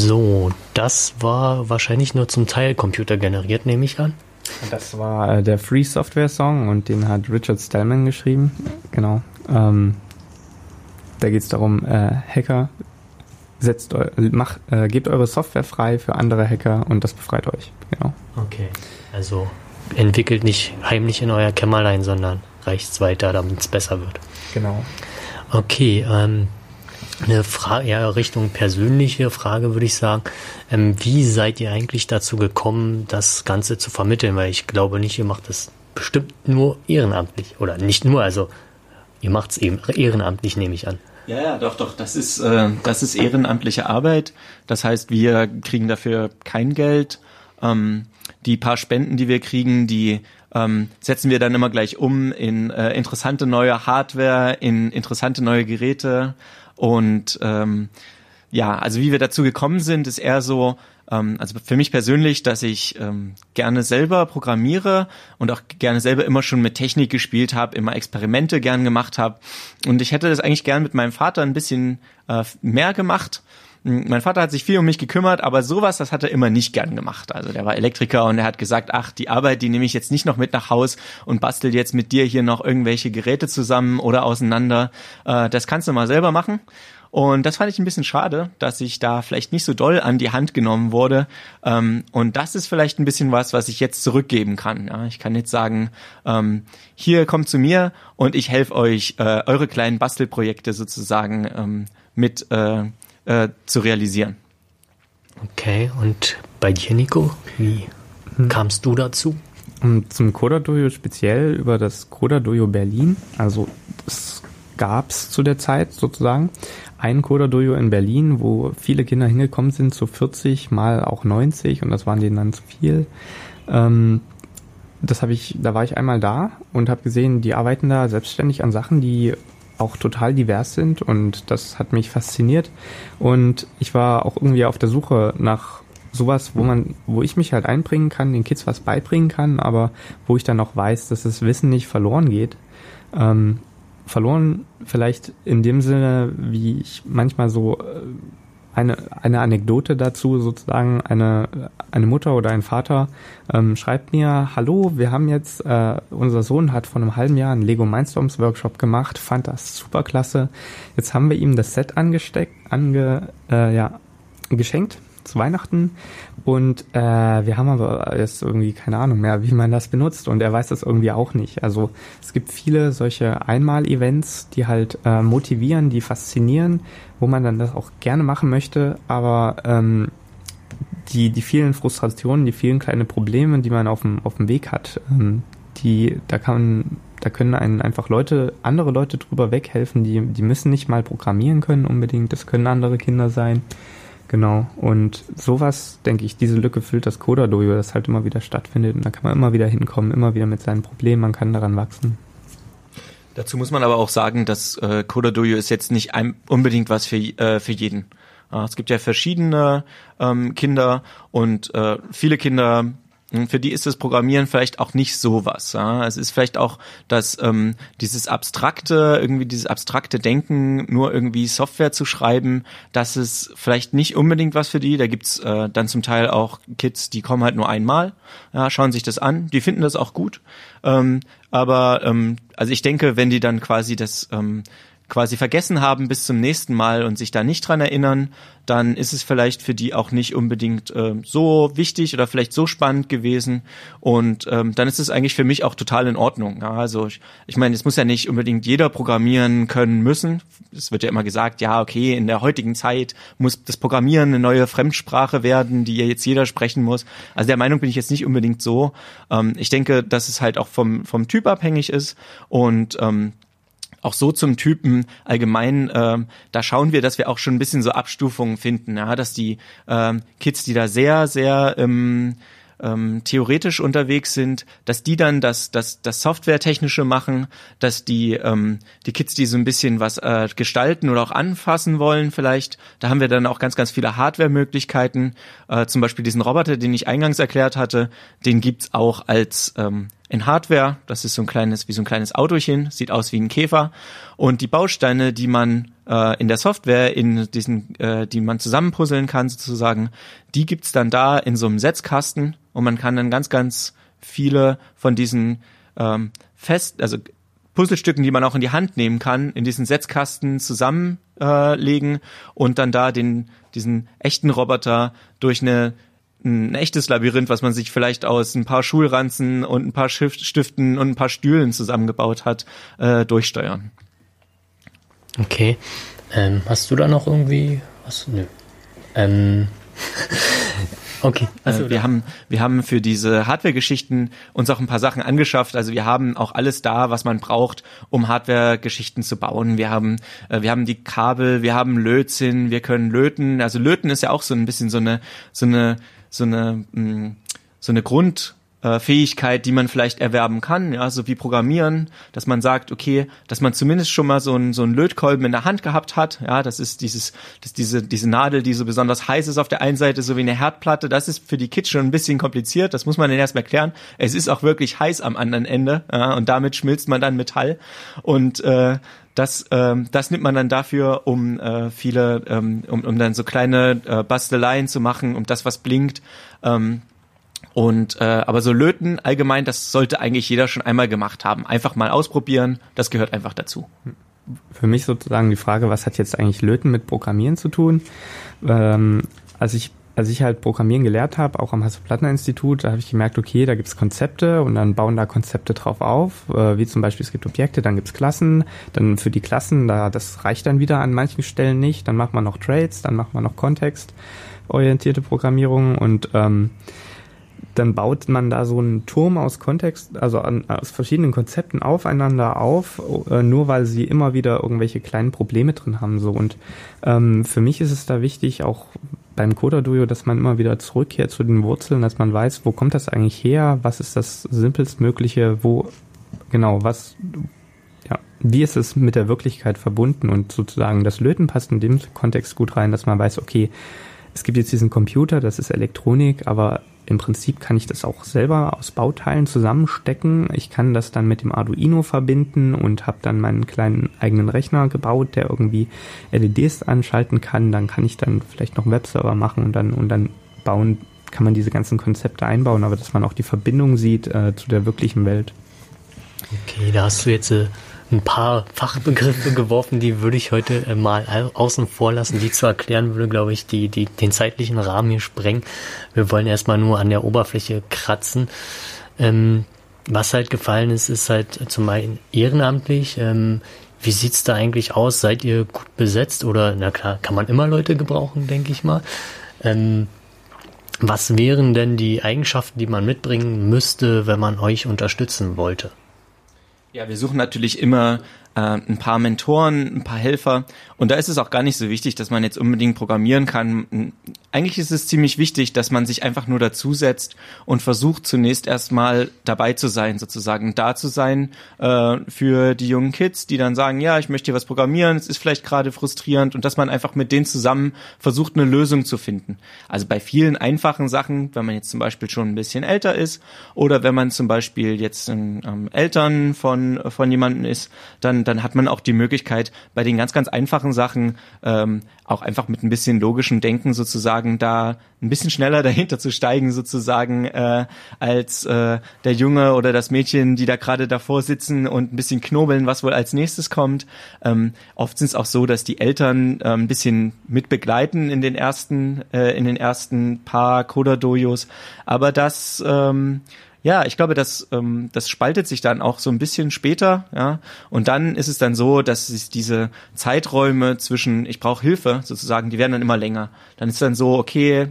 Speaker 1: So, das war wahrscheinlich nur zum Teil computergeneriert, nehme ich an.
Speaker 4: Das war äh, der Free Software Song und den hat Richard Stallman geschrieben. Genau. Ähm, da geht es darum, äh, Hacker, setzt eu macht, äh, gebt eure Software frei für andere Hacker und das befreit euch. Genau.
Speaker 1: Okay. Also entwickelt nicht heimlich in euer Kämmerlein, sondern reicht's weiter, damit es besser wird.
Speaker 4: Genau.
Speaker 1: Okay, ähm, eine Frage, ja, Richtung persönliche Frage würde ich sagen. Ähm, wie seid ihr eigentlich dazu gekommen, das Ganze zu vermitteln? Weil ich glaube nicht, ihr macht das bestimmt nur ehrenamtlich. Oder nicht nur, also ihr macht es eben ehrenamtlich, nehme ich an.
Speaker 2: Ja, ja, doch, doch. Das ist, äh, das ist ehrenamtliche Arbeit. Das heißt, wir kriegen dafür kein Geld. Ähm, die paar Spenden, die wir kriegen, die ähm, setzen wir dann immer gleich um in äh, interessante neue Hardware, in interessante neue Geräte. Und ähm, ja, also wie wir dazu gekommen sind, ist eher so, ähm, also für mich persönlich, dass ich ähm, gerne selber programmiere und auch gerne selber immer schon mit Technik gespielt habe, immer Experimente gern gemacht habe. Und ich hätte das eigentlich gern mit meinem Vater ein bisschen äh, mehr gemacht. Mein Vater hat sich viel um mich gekümmert, aber sowas, das hat er immer nicht gern gemacht. Also der war Elektriker und er hat gesagt, ach, die Arbeit, die nehme ich jetzt nicht noch mit nach Haus und bastel jetzt mit dir hier noch irgendwelche Geräte zusammen oder auseinander. Äh, das kannst du mal selber machen. Und das fand ich ein bisschen schade, dass ich da vielleicht nicht so doll an die Hand genommen wurde. Ähm, und das ist vielleicht ein bisschen was, was ich jetzt zurückgeben kann. Ich kann jetzt sagen, ähm, hier kommt zu mir und ich helfe euch, äh, eure kleinen Bastelprojekte sozusagen ähm, mit äh, zu realisieren.
Speaker 1: Okay, und bei dir, Nico, wie kamst du dazu?
Speaker 4: Und zum Coda-Dojo speziell über das Coda-Dojo Berlin. Also es gab es zu der Zeit sozusagen ein Coda-Dojo in Berlin, wo viele Kinder hingekommen sind, so 40 mal auch 90 und das waren denen dann zu viel. Ähm, das habe ich, da war ich einmal da und habe gesehen, die arbeiten da selbstständig an Sachen, die auch total divers sind und das hat mich fasziniert und ich war auch irgendwie auf der Suche nach sowas, wo man, wo ich mich halt einbringen kann, den Kids was beibringen kann, aber wo ich dann auch weiß, dass das Wissen nicht verloren geht. Ähm, verloren vielleicht in dem Sinne, wie ich manchmal so äh, eine, eine Anekdote dazu sozusagen, eine, eine Mutter oder ein Vater ähm, schreibt mir, hallo, wir haben jetzt, äh, unser Sohn hat vor einem halben Jahr einen Lego Mindstorms Workshop gemacht, fand das super klasse. Jetzt haben wir ihm das Set angesteckt, ange, äh, ja, geschenkt zu Weihnachten. Und äh, wir haben aber jetzt irgendwie keine Ahnung mehr, wie man das benutzt. Und er weiß das irgendwie auch nicht. Also es gibt viele solche Einmal-Events, die halt äh, motivieren, die faszinieren, wo man dann das auch gerne machen möchte. Aber ähm, die, die vielen Frustrationen, die vielen kleine Probleme, die man auf dem, auf dem Weg hat, ähm, die, da kann, da können einen einfach Leute, andere Leute drüber weghelfen, die, die müssen nicht mal programmieren können unbedingt, das können andere Kinder sein. Genau. Und sowas, denke ich, diese Lücke füllt das Coda-Dojo, das halt immer wieder stattfindet. Und da kann man immer wieder hinkommen, immer wieder mit seinen Problemen, man kann daran wachsen.
Speaker 2: Dazu muss man aber auch sagen, dass äh, Coda Dojo ist jetzt nicht ein, unbedingt was für, äh, für jeden. Es gibt ja verschiedene ähm, Kinder und äh, viele Kinder für die ist das Programmieren vielleicht auch nicht so was. Ja? Es ist vielleicht auch, dass ähm, dieses abstrakte, irgendwie dieses abstrakte Denken, nur irgendwie Software zu schreiben, das ist vielleicht nicht unbedingt was für die. Da gibt's äh, dann zum Teil auch Kids, die kommen halt nur einmal, ja, schauen sich das an, die finden das auch gut. Ähm, aber ähm, also ich denke, wenn die dann quasi das ähm, quasi vergessen haben bis zum nächsten Mal und sich da nicht dran erinnern, dann ist es vielleicht für die auch nicht unbedingt äh, so wichtig oder vielleicht so spannend gewesen. Und ähm, dann ist es eigentlich für mich auch total in Ordnung. Ja, also ich, ich meine, es muss ja nicht unbedingt jeder programmieren können müssen. Es wird ja immer gesagt, ja, okay, in der heutigen Zeit muss das Programmieren eine neue Fremdsprache werden, die ja jetzt jeder sprechen muss. Also der Meinung bin ich jetzt nicht unbedingt so. Ähm, ich denke, dass es halt auch vom, vom Typ abhängig ist und ähm, auch so zum Typen allgemein, ähm, da schauen wir, dass wir auch schon ein bisschen so Abstufungen finden, ja, dass die ähm, Kids, die da sehr, sehr ähm, ähm, theoretisch unterwegs sind, dass die dann das, das, das Softwaretechnische machen, dass die, ähm, die Kids, die so ein bisschen was äh, gestalten oder auch anfassen wollen vielleicht, da haben wir dann auch ganz, ganz viele Hardware-Möglichkeiten. Äh, zum Beispiel diesen Roboter, den ich eingangs erklärt hatte, den gibt's auch als ähm, in Hardware. Das ist so ein kleines, wie so ein kleines Autochen, sieht aus wie ein Käfer. Und die Bausteine, die man äh, in der Software, in diesen, äh, die man zusammenpuzzeln kann sozusagen, die gibt's dann da in so einem Setzkasten und man kann dann ganz, ganz viele von diesen ähm, fest, also Puzzlestücken, die man auch in die Hand nehmen kann, in diesen Setzkasten zusammenlegen äh, und dann da den diesen echten Roboter durch eine ein echtes Labyrinth, was man sich vielleicht aus ein paar Schulranzen und ein paar Stift Stiften und ein paar Stühlen zusammengebaut hat, äh, durchsteuern.
Speaker 1: Okay. Ähm, hast du da noch irgendwie was? Nö. Ähm. okay.
Speaker 2: Also wir haben wir haben für diese Hardware-Geschichten uns auch ein paar Sachen angeschafft. Also wir haben auch alles da, was man braucht, um Hardware-Geschichten zu bauen. Wir haben äh, wir haben die Kabel, wir haben Lötzinn, wir können löten. Also löten ist ja auch so ein bisschen so eine so eine so eine mh, so eine Grund äh, die man vielleicht erwerben kann, ja, so wie Programmieren, dass man sagt, okay, dass man zumindest schon mal so einen so einen Lötkolben in der Hand gehabt hat, ja, das ist dieses, das diese diese Nadel, die so besonders heiß ist auf der einen Seite, so wie eine Herdplatte, das ist für die Kids schon ein bisschen kompliziert, das muss man denen erstmal erklären. Es ist auch wirklich heiß am anderen Ende, ja, und damit schmilzt man dann Metall und äh, das, ähm, das nimmt man dann dafür, um äh, viele, ähm, um, um dann so kleine äh, Basteleien zu machen, um das, was blinkt. Ähm, und äh, aber so Löten allgemein, das sollte eigentlich jeder schon einmal gemacht haben. Einfach mal ausprobieren, das gehört einfach dazu.
Speaker 4: Für mich sozusagen die Frage, was hat jetzt eigentlich Löten mit Programmieren zu tun? Ähm, als ich als ich halt Programmieren gelehrt habe, auch am Hasso-Plattner-Institut, da habe ich gemerkt, okay, da gibt's Konzepte und dann bauen da Konzepte drauf auf, äh, wie zum Beispiel es gibt Objekte, dann gibt's Klassen, dann für die Klassen, da das reicht dann wieder an manchen Stellen nicht, dann macht man noch Trades, dann macht man noch kontextorientierte Programmierung und ähm, dann baut man da so einen Turm aus Kontext, also an, aus verschiedenen Konzepten aufeinander auf, äh, nur weil sie immer wieder irgendwelche kleinen Probleme drin haben. So und ähm, für mich ist es da wichtig, auch beim Coda-Duo, dass man immer wieder zurückkehrt zu den Wurzeln, dass man weiß, wo kommt das eigentlich her, was ist das simpelstmögliche, wo genau was ja, wie ist es mit der Wirklichkeit verbunden? Und sozusagen das Löten passt in dem Kontext gut rein, dass man weiß, okay, es gibt jetzt diesen Computer, das ist Elektronik, aber im Prinzip kann ich das auch selber aus Bauteilen zusammenstecken. Ich kann das dann mit dem Arduino verbinden und habe dann meinen kleinen eigenen Rechner gebaut, der irgendwie LEDs anschalten kann. Dann kann ich dann vielleicht noch einen Webserver machen und dann und dann bauen kann man diese ganzen Konzepte einbauen, aber dass man auch die Verbindung sieht äh, zu der wirklichen Welt.
Speaker 1: Okay, da hast du jetzt äh, ein paar Fachbegriffe geworfen, die würde ich heute äh, mal au- außen vor lassen. Die zu erklären würde, glaube ich, die, die, den zeitlichen Rahmen hier sprengen. Wir wollen erstmal nur an der Oberfläche kratzen. Ähm, was halt gefallen ist, ist halt zum einen ehrenamtlich. Ähm, wie sieht's da eigentlich aus? Seid ihr gut besetzt? Oder, na klar, kann man immer Leute gebrauchen, denke ich mal. Ähm, was wären denn die Eigenschaften, die man mitbringen müsste, wenn man euch unterstützen wollte?
Speaker 2: Ja, wir suchen natürlich immer äh, ein paar Mentoren, ein paar Helfer. Und da ist es auch gar nicht so wichtig, dass man jetzt unbedingt programmieren kann. Eigentlich ist es ziemlich wichtig, dass man sich einfach nur dazusetzt und versucht zunächst erstmal dabei zu sein, sozusagen da zu sein äh, für die jungen Kids, die dann sagen, ja, ich möchte hier was programmieren, es ist vielleicht gerade frustrierend und dass man einfach mit denen zusammen versucht, eine Lösung zu finden. Also bei vielen einfachen Sachen, wenn man jetzt zum Beispiel schon ein bisschen älter ist oder wenn man zum Beispiel jetzt ähm, Eltern von, von jemandem ist, dann, dann hat man auch die Möglichkeit, bei den ganz, ganz einfachen Sachen ähm, auch einfach mit ein bisschen logischem Denken sozusagen da ein bisschen schneller dahinter zu steigen sozusagen äh, als äh, der Junge oder das Mädchen, die da gerade davor sitzen und ein bisschen knobeln, was wohl als nächstes kommt. Ähm, oft sind es auch so, dass die Eltern äh, ein bisschen mit begleiten in den ersten äh, in den ersten paar Coda-Dojos, aber das ähm, ja, ich glaube, das, ähm, das spaltet sich dann auch so ein bisschen später, ja. Und dann ist es dann so, dass sich diese Zeiträume zwischen ich brauche Hilfe sozusagen, die werden dann immer länger. Dann ist dann so, okay,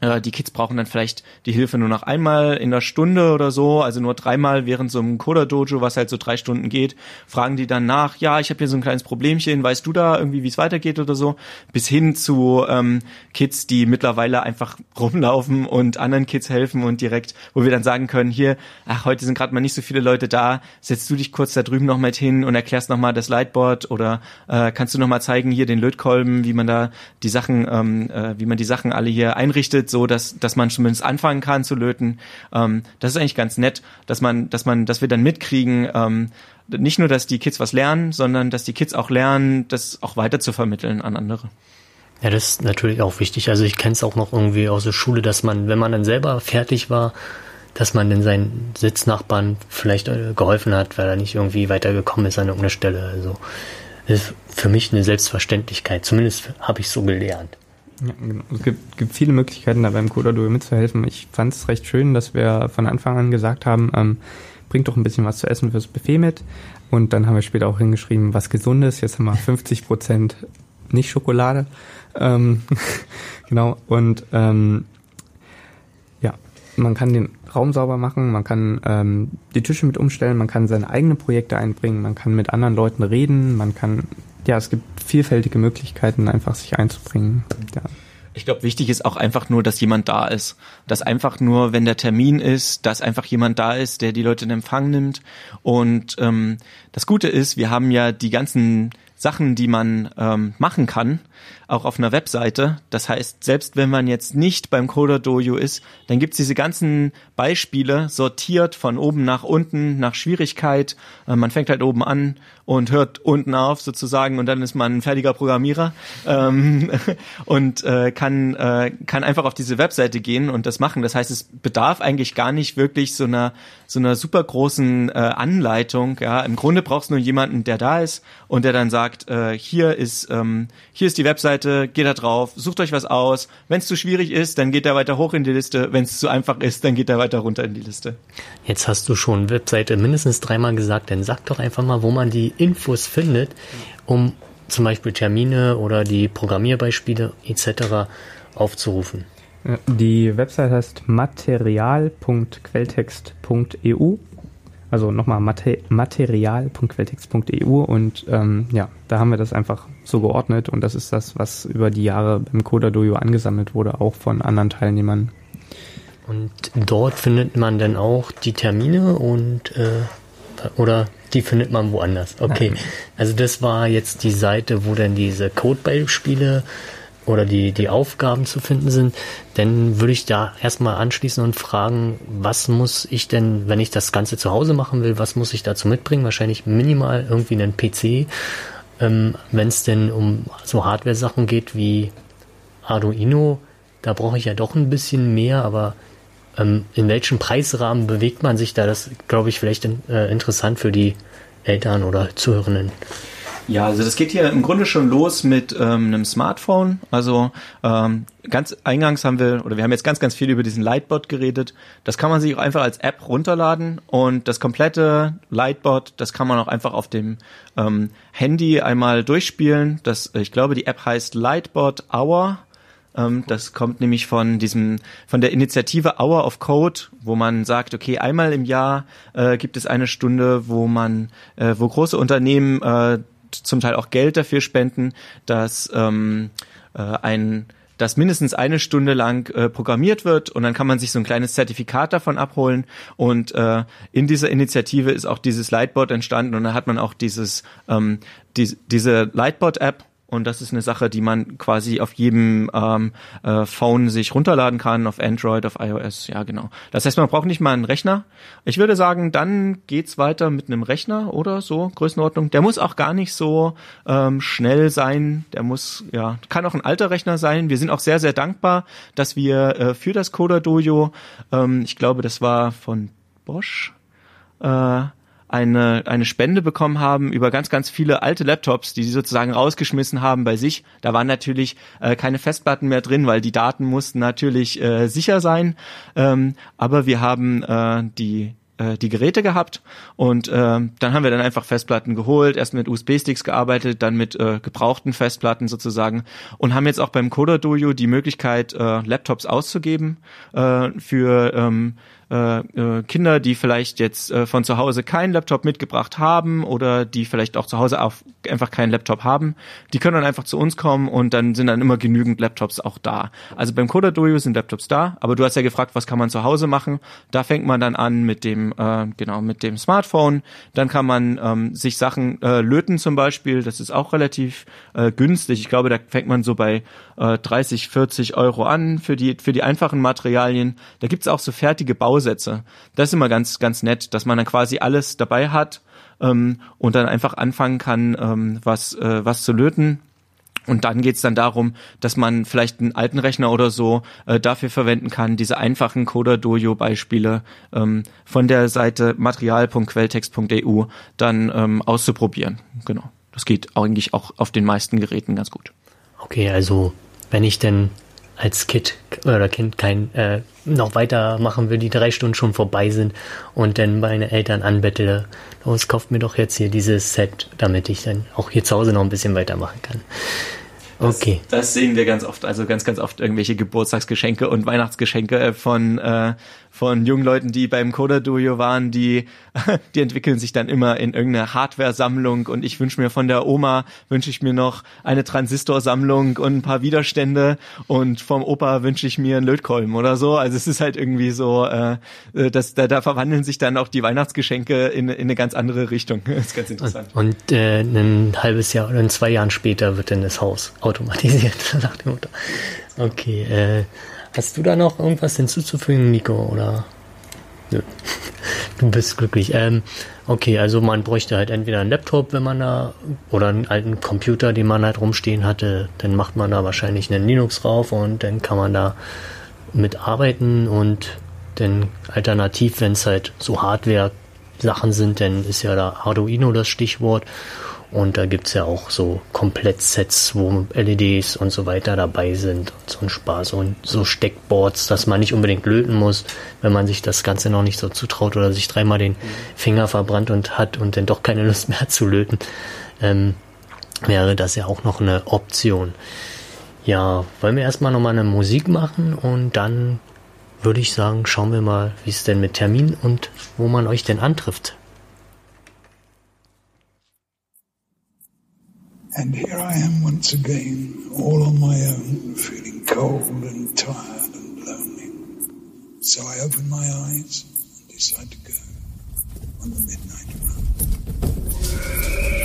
Speaker 2: die Kids brauchen dann vielleicht die Hilfe nur noch einmal in der Stunde oder so, also nur dreimal während so einem Coda-Dojo, was halt so drei Stunden geht, fragen die dann nach, ja, ich habe hier so ein kleines Problemchen, weißt du da irgendwie, wie es weitergeht oder so, bis hin zu ähm, Kids, die mittlerweile einfach rumlaufen und anderen Kids helfen und direkt, wo wir dann sagen können, hier, ach, heute sind gerade mal nicht so viele Leute da, setzt du dich kurz da drüben noch mal hin und erklärst noch mal das Lightboard oder äh, kannst du noch mal zeigen, hier den Lötkolben, wie man da die Sachen, ähm, äh, wie man die Sachen alle hier einrichtet, so dass dass man zumindest anfangen kann zu löten. Ähm, das ist eigentlich ganz nett, dass man dass man dass wir dann mitkriegen. Ähm, nicht nur, dass die Kids was lernen, sondern dass die Kids auch lernen, das auch weiter zu vermitteln an andere.
Speaker 1: Ja, das ist natürlich auch wichtig. Also ich kenne es auch noch irgendwie aus der Schule, dass man, wenn man dann selber fertig war, dass man dann seinen Sitznachbarn vielleicht äh, geholfen hat, weil er nicht irgendwie weitergekommen ist an irgendeiner Stelle. Also das ist für mich eine Selbstverständlichkeit. Zumindest habe ich so gelernt.
Speaker 4: Ja, genau. Es gibt, gibt viele Möglichkeiten, da beim Coda-Duo mitzuhelfen. Ich fand es recht schön, dass wir von Anfang an gesagt haben, ähm, bringt doch ein bisschen was zu essen fürs Buffet mit. Und dann haben wir später auch hingeschrieben, was Gesundes. Jetzt haben wir 50 Prozent nicht Schokolade. Ähm, genau. Und ähm, ja, man kann den Raum sauber machen, man kann ähm, die Tische mit umstellen, man kann seine eigenen Projekte einbringen, man kann mit anderen Leuten reden, man kann, ja, es gibt vielfältige Möglichkeiten, einfach sich einzubringen. Ja.
Speaker 2: Ich glaube, wichtig ist auch einfach nur, dass jemand da ist. Dass einfach nur, wenn der Termin ist, dass einfach jemand da ist, der die Leute in Empfang nimmt. Und ähm, das Gute ist, wir haben ja die ganzen Sachen, die man ähm, machen kann, auch auf einer Webseite. Das heißt, selbst wenn man jetzt nicht beim Coder Dojo ist, dann gibt's diese ganzen Beispiele sortiert von oben nach unten, nach Schwierigkeit. Äh, man fängt halt oben an und hört unten auf sozusagen und dann ist man ein fertiger Programmierer ähm, und äh, kann, äh, kann einfach auf diese Webseite gehen und das machen. Das heißt, es bedarf eigentlich gar nicht wirklich so einer, so einer super großen äh, Anleitung. Ja, Im Grunde brauchst du nur jemanden, der da ist und der dann sagt, äh, hier ist ähm, hier ist die Webseite, geht da drauf, sucht euch was aus. Wenn es zu schwierig ist, dann geht er weiter hoch in die Liste. Wenn es zu einfach ist, dann geht er weiter runter in die Liste.
Speaker 1: Jetzt hast du schon Webseite mindestens dreimal gesagt, dann sag doch einfach mal, wo man die Infos findet, um zum Beispiel Termine oder die Programmierbeispiele etc. aufzurufen.
Speaker 4: Ja, Die Website heißt material.quelltext.eu. Also nochmal mate material.quelltext.eu und ähm, ja, da haben wir das einfach so geordnet und das ist das, was über die Jahre beim Coda Dojo angesammelt wurde, auch von anderen Teilnehmern.
Speaker 1: Und dort findet man dann auch die Termine und äh, oder die findet man woanders. Okay. Also das war jetzt die Seite, wo dann diese Codebeispiele oder die, die Aufgaben zu finden sind. Dann würde ich da erstmal anschließen und fragen, was muss ich denn, wenn ich das Ganze zu Hause machen will, was muss ich dazu mitbringen? Wahrscheinlich minimal irgendwie einen PC. Ähm, wenn es denn um so Hardware-Sachen geht wie Arduino, da brauche ich ja doch ein bisschen mehr, aber ähm, in welchem Preisrahmen bewegt man sich da? Das glaube ich vielleicht in, äh, interessant für die Eltern oder Zuhörenden?
Speaker 2: Ja, also das geht hier im Grunde schon los mit ähm, einem Smartphone. Also ähm, ganz eingangs haben wir, oder wir haben jetzt ganz, ganz viel über diesen Lightbot geredet. Das kann man sich auch einfach als App runterladen und das komplette Lightbot, das kann man auch einfach auf dem ähm, Handy einmal durchspielen. Das, ich glaube, die App heißt Lightbot Hour. Ähm, das kommt nämlich von diesem, von der Initiative Hour of Code, wo man sagt, okay, einmal im Jahr äh, gibt es eine Stunde, wo man, äh, wo große Unternehmen äh, zum Teil auch Geld dafür spenden, dass ähm, äh, ein dass mindestens eine Stunde lang äh, programmiert wird und dann kann man sich so ein kleines Zertifikat davon abholen. Und äh, in dieser Initiative ist auch dieses Lightbot entstanden und da hat man auch dieses ähm, die, diese Lightbot-App und das ist eine Sache, die man quasi auf jedem ähm, äh, Phone sich runterladen kann, auf Android, auf iOS, ja genau. Das heißt, man braucht nicht mal einen Rechner. Ich würde sagen, dann geht's weiter mit einem Rechner oder so, Größenordnung. Der muss auch gar nicht so ähm, schnell sein. Der muss, ja, kann auch ein alter Rechner sein. Wir sind auch sehr, sehr dankbar, dass wir äh, für das Coder Dojo, ähm, ich glaube, das war von Bosch, äh, eine, eine Spende bekommen haben über ganz, ganz viele alte Laptops, die sie sozusagen rausgeschmissen haben bei sich. Da waren natürlich äh, keine Festplatten mehr drin, weil die Daten mussten natürlich äh, sicher sein. Ähm, aber wir haben äh, die äh, die Geräte gehabt und äh, dann haben wir dann einfach Festplatten geholt, erst mit USB-Sticks gearbeitet, dann mit äh, gebrauchten Festplatten sozusagen und haben jetzt auch beim Coder Dojo die Möglichkeit, äh, Laptops auszugeben äh, für ähm, äh, äh, Kinder, die vielleicht jetzt äh, von zu Hause keinen Laptop mitgebracht haben oder die vielleicht auch zu Hause auf, einfach keinen Laptop haben, die können dann einfach zu uns kommen und dann sind dann immer genügend Laptops auch da. Also beim Coder Dojo sind Laptops da, aber du hast ja gefragt, was kann man zu Hause machen? Da fängt man dann an mit dem äh, genau mit dem Smartphone. Dann kann man ähm, sich Sachen äh, löten zum Beispiel. Das ist auch relativ äh, günstig. Ich glaube, da fängt man so bei äh, 30, 40 Euro an für die für die einfachen Materialien. Da gibt's auch so fertige Bausätze. Das ist immer ganz ganz nett, dass man dann quasi alles dabei hat ähm, und dann einfach anfangen kann, ähm, was äh, was zu löten. Und dann geht's dann darum, dass man vielleicht einen alten Rechner oder so äh, dafür verwenden kann, diese einfachen Coder-Dojo-Beispiele ähm, von der Seite material.quelltext.eu dann ähm, auszuprobieren. Genau. Das geht eigentlich auch auf den meisten Geräten ganz gut.
Speaker 1: Okay, also wenn ich denn als Kid oder Kind kein äh, noch weitermachen will, die drei Stunden schon vorbei sind und dann meine Eltern anbettle, los, kauft mir doch jetzt hier dieses Set, damit ich dann auch hier zu Hause noch ein bisschen weitermachen kann. Okay.
Speaker 2: Das, das sehen wir ganz oft, also ganz, ganz oft irgendwelche Geburtstagsgeschenke und Weihnachtsgeschenke äh, von, äh, von jungen Leuten, die beim Coder Dojo waren, die, die entwickeln sich dann immer in irgendeine Hardware-Sammlung und ich wünsche mir von der Oma, wünsche ich mir noch eine Transistorsammlung und ein paar Widerstände und vom Opa wünsche ich mir einen Lötkolben oder so. Also es ist halt irgendwie so, äh, das, da, da verwandeln sich dann auch die Weihnachtsgeschenke in, in eine ganz andere Richtung. Das ist ganz interessant.
Speaker 1: Und, und äh, ein halbes Jahr oder in zwei Jahren später wird dann das Haus automatisiert nach dem Motto. Okay, äh, hast du da noch irgendwas hinzuzufügen, Nico? Oder? Nö. Du bist glücklich. Ähm, okay, also man bräuchte halt entweder einen Laptop, wenn man da, oder einen alten Computer, den man halt rumstehen hatte. Dann macht man da wahrscheinlich einen Linux drauf und dann kann man da mitarbeiten und dann alternativ, wenn es halt so Hardware-Sachen sind, dann ist ja da Arduino das Stichwort. Und da gibt's ja auch so Komplettsets, wo LEDs und so weiter dabei sind und so ein Spaß und so Steckboards, dass man nicht unbedingt löten muss, wenn man sich das Ganze noch nicht so zutraut oder sich dreimal den Finger verbrannt und hat und dann doch keine Lust mehr zu löten, ähm, wäre das ja auch noch eine Option. Ja, wollen wir erstmal nochmal eine Musik machen und dann würde ich sagen, schauen wir mal, wie es denn mit Termin und wo man euch denn antrifft.
Speaker 5: And here I am once again, all on my own, feeling cold and tired and lonely. So I open my eyes and decide to go on the midnight run.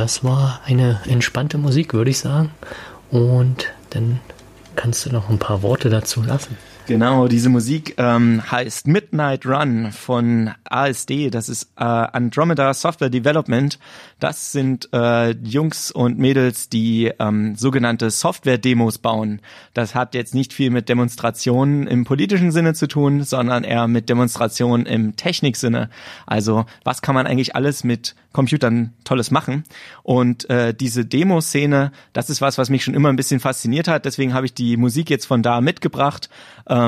Speaker 1: Das war eine entspannte Musik, würde ich sagen. Und dann kannst du noch ein paar Worte dazu lassen.
Speaker 2: Genau, diese Musik ähm, heißt Midnight Run von ASD. Das ist äh, Andromeda Software Development. Das sind äh, Jungs und Mädels, die ähm, sogenannte Software-Demos bauen. Das hat jetzt nicht viel mit Demonstrationen im politischen Sinne zu tun, sondern eher mit Demonstrationen im Techniksinne. Also was kann man eigentlich alles mit Computern Tolles machen? Und äh, diese Demo-Szene, das ist was, was mich schon immer ein bisschen fasziniert hat. Deswegen habe ich die Musik jetzt von da mitgebracht. Ähm,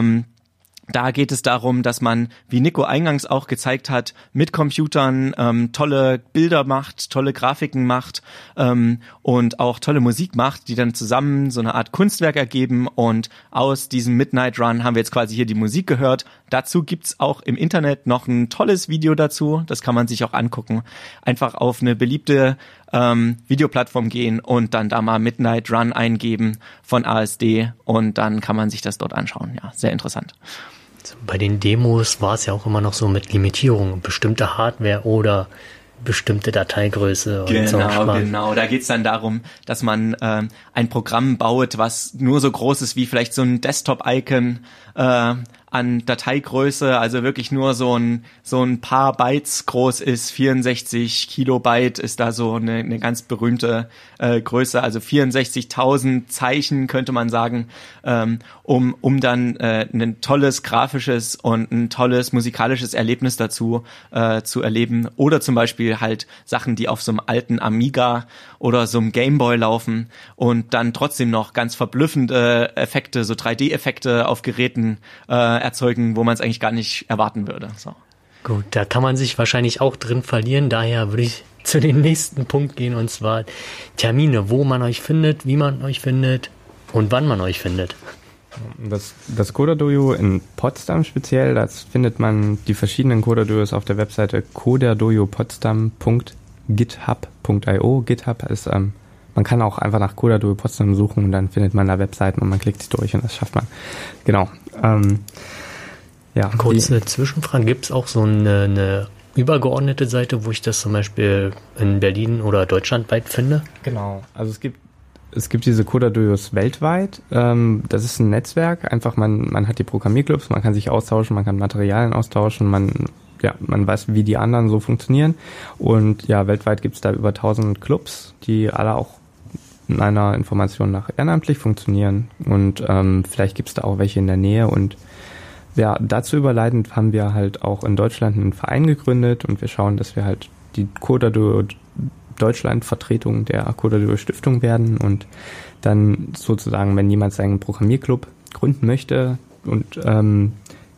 Speaker 2: da geht es darum, dass man, wie Nico eingangs auch gezeigt hat, mit Computern ähm, tolle Bilder macht, tolle Grafiken macht ähm, und auch tolle Musik macht, die dann zusammen so eine Art Kunstwerk ergeben. Und aus diesem Midnight Run haben wir jetzt quasi hier die Musik gehört. Dazu gibt's auch im Internet noch ein tolles Video dazu. Das kann man sich auch angucken. Einfach auf eine beliebte ähm, Videoplattform gehen und dann da mal Midnight Run eingeben von ASD und dann kann man sich das dort anschauen. Ja, sehr interessant.
Speaker 1: Bei den Demos war es ja auch immer noch so mit Limitierungen, bestimmte Hardware oder bestimmte Dateigröße und so.
Speaker 2: Genau,
Speaker 1: Schmarrn.
Speaker 2: genau. Da geht's dann darum, dass man ähm, ein Programm baut, was nur so groß ist wie vielleicht so ein Desktop-Icon äh, an Dateigröße, also wirklich nur so ein so ein paar Bytes groß ist. 64 Kilobyte ist da so eine, eine ganz berühmte äh, Größe, also 64.000 Zeichen könnte man sagen, ähm, um um dann äh, ein tolles grafisches und ein tolles musikalisches Erlebnis dazu äh, zu erleben. Oder zum Beispiel halt Sachen, die auf so einem alten Amiga oder so einem Gameboy laufen und dann trotzdem noch ganz verblüffende Effekte, so 3D-Effekte auf Geräten äh, erzeugen, wo man es eigentlich gar nicht erwarten würde. So.
Speaker 1: Gut, da kann man sich wahrscheinlich auch drin verlieren. Daher würde ich zu dem nächsten Punkt gehen und zwar Termine, wo man euch findet, wie man euch findet und wann man euch findet.
Speaker 4: Das, das Coda-Dojo in Potsdam speziell, das findet man die verschiedenen Coda-Dojos auf der Webseite codadojopodstamm.github.io. GitHub ist, ähm, man kann auch einfach nach Coda-Dojo Potsdam suchen und dann findet man da Webseiten und man klickt sich durch und das schafft man. Genau. Ähm, ja,
Speaker 1: Kurze Zwischenfrage, gibt es auch so eine, eine übergeordnete Seite, wo ich das zum Beispiel in Berlin oder deutschlandweit finde?
Speaker 4: Genau. Also es gibt es gibt diese Coda-Dojos weltweit. Ähm, das ist ein Netzwerk. Einfach man man hat die Programmierclubs, man kann sich austauschen, man kann Materialien austauschen, man ja man weiß, wie die anderen so funktionieren. Und ja, weltweit gibt es da über 1000 Clubs, die alle auch meiner Information nach ehrenamtlich funktionieren. Und ähm, vielleicht gibt es da auch welche in der Nähe und ja, dazu überleitend haben wir halt auch in Deutschland einen Verein gegründet und wir schauen, dass wir halt die Coda Deutschland Vertretung der Coda Stiftung werden und dann sozusagen, wenn jemand seinen Programmierclub gründen möchte und ähm,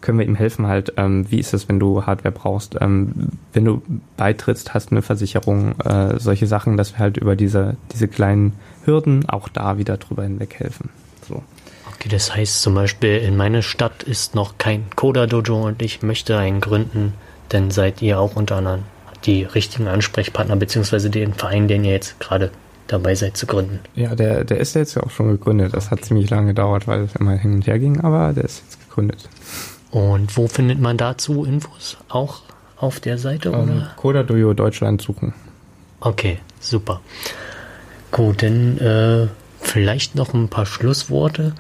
Speaker 4: können wir ihm helfen halt, ähm, wie ist es, wenn du Hardware brauchst, ähm, wenn du beitrittst, hast eine Versicherung, äh, solche Sachen, dass wir halt über diese, diese kleinen Hürden auch da wieder drüber hinweg helfen. So.
Speaker 1: Okay, das heißt zum Beispiel, in meiner Stadt ist noch kein Coda-Dojo und ich möchte einen gründen, dann seid ihr auch unter anderem die richtigen Ansprechpartner, beziehungsweise den Verein, den ihr jetzt gerade dabei seid zu gründen.
Speaker 4: Ja, der, der ist jetzt ja auch schon gegründet. Das hat ziemlich lange gedauert, weil es immer hin und her ging, aber der ist jetzt gegründet.
Speaker 1: Und wo findet man dazu Infos? Auch auf der Seite
Speaker 4: Ähm,
Speaker 1: oder?
Speaker 4: Coda Dojo Deutschland suchen.
Speaker 1: Okay, super. Gut, dann äh, vielleicht noch ein paar Schlussworte.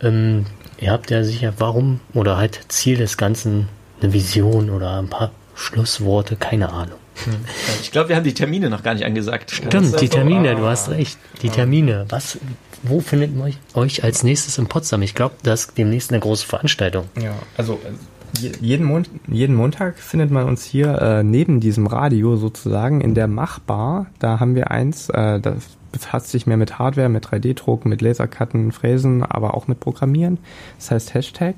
Speaker 1: Ähm, ihr habt ja sicher, warum oder halt Ziel des Ganzen eine Vision oder ein paar Schlussworte, keine Ahnung.
Speaker 2: Ich glaube, wir haben die Termine noch gar nicht angesagt.
Speaker 1: Stimmt, die Termine, du hast recht. Die Termine. Was, wo findet man euch, euch als nächstes in Potsdam? Ich glaube, das ist demnächst eine große Veranstaltung.
Speaker 4: Ja, also äh, je- jeden, Mon jeden Montag findet man uns hier äh, neben diesem Radio sozusagen in der Machbar. Da haben wir eins, äh, das befasst sich mehr mit Hardware, mit 3D-Druck, mit Lasercutten, Fräsen, aber auch mit Programmieren. Das heißt Hashtag.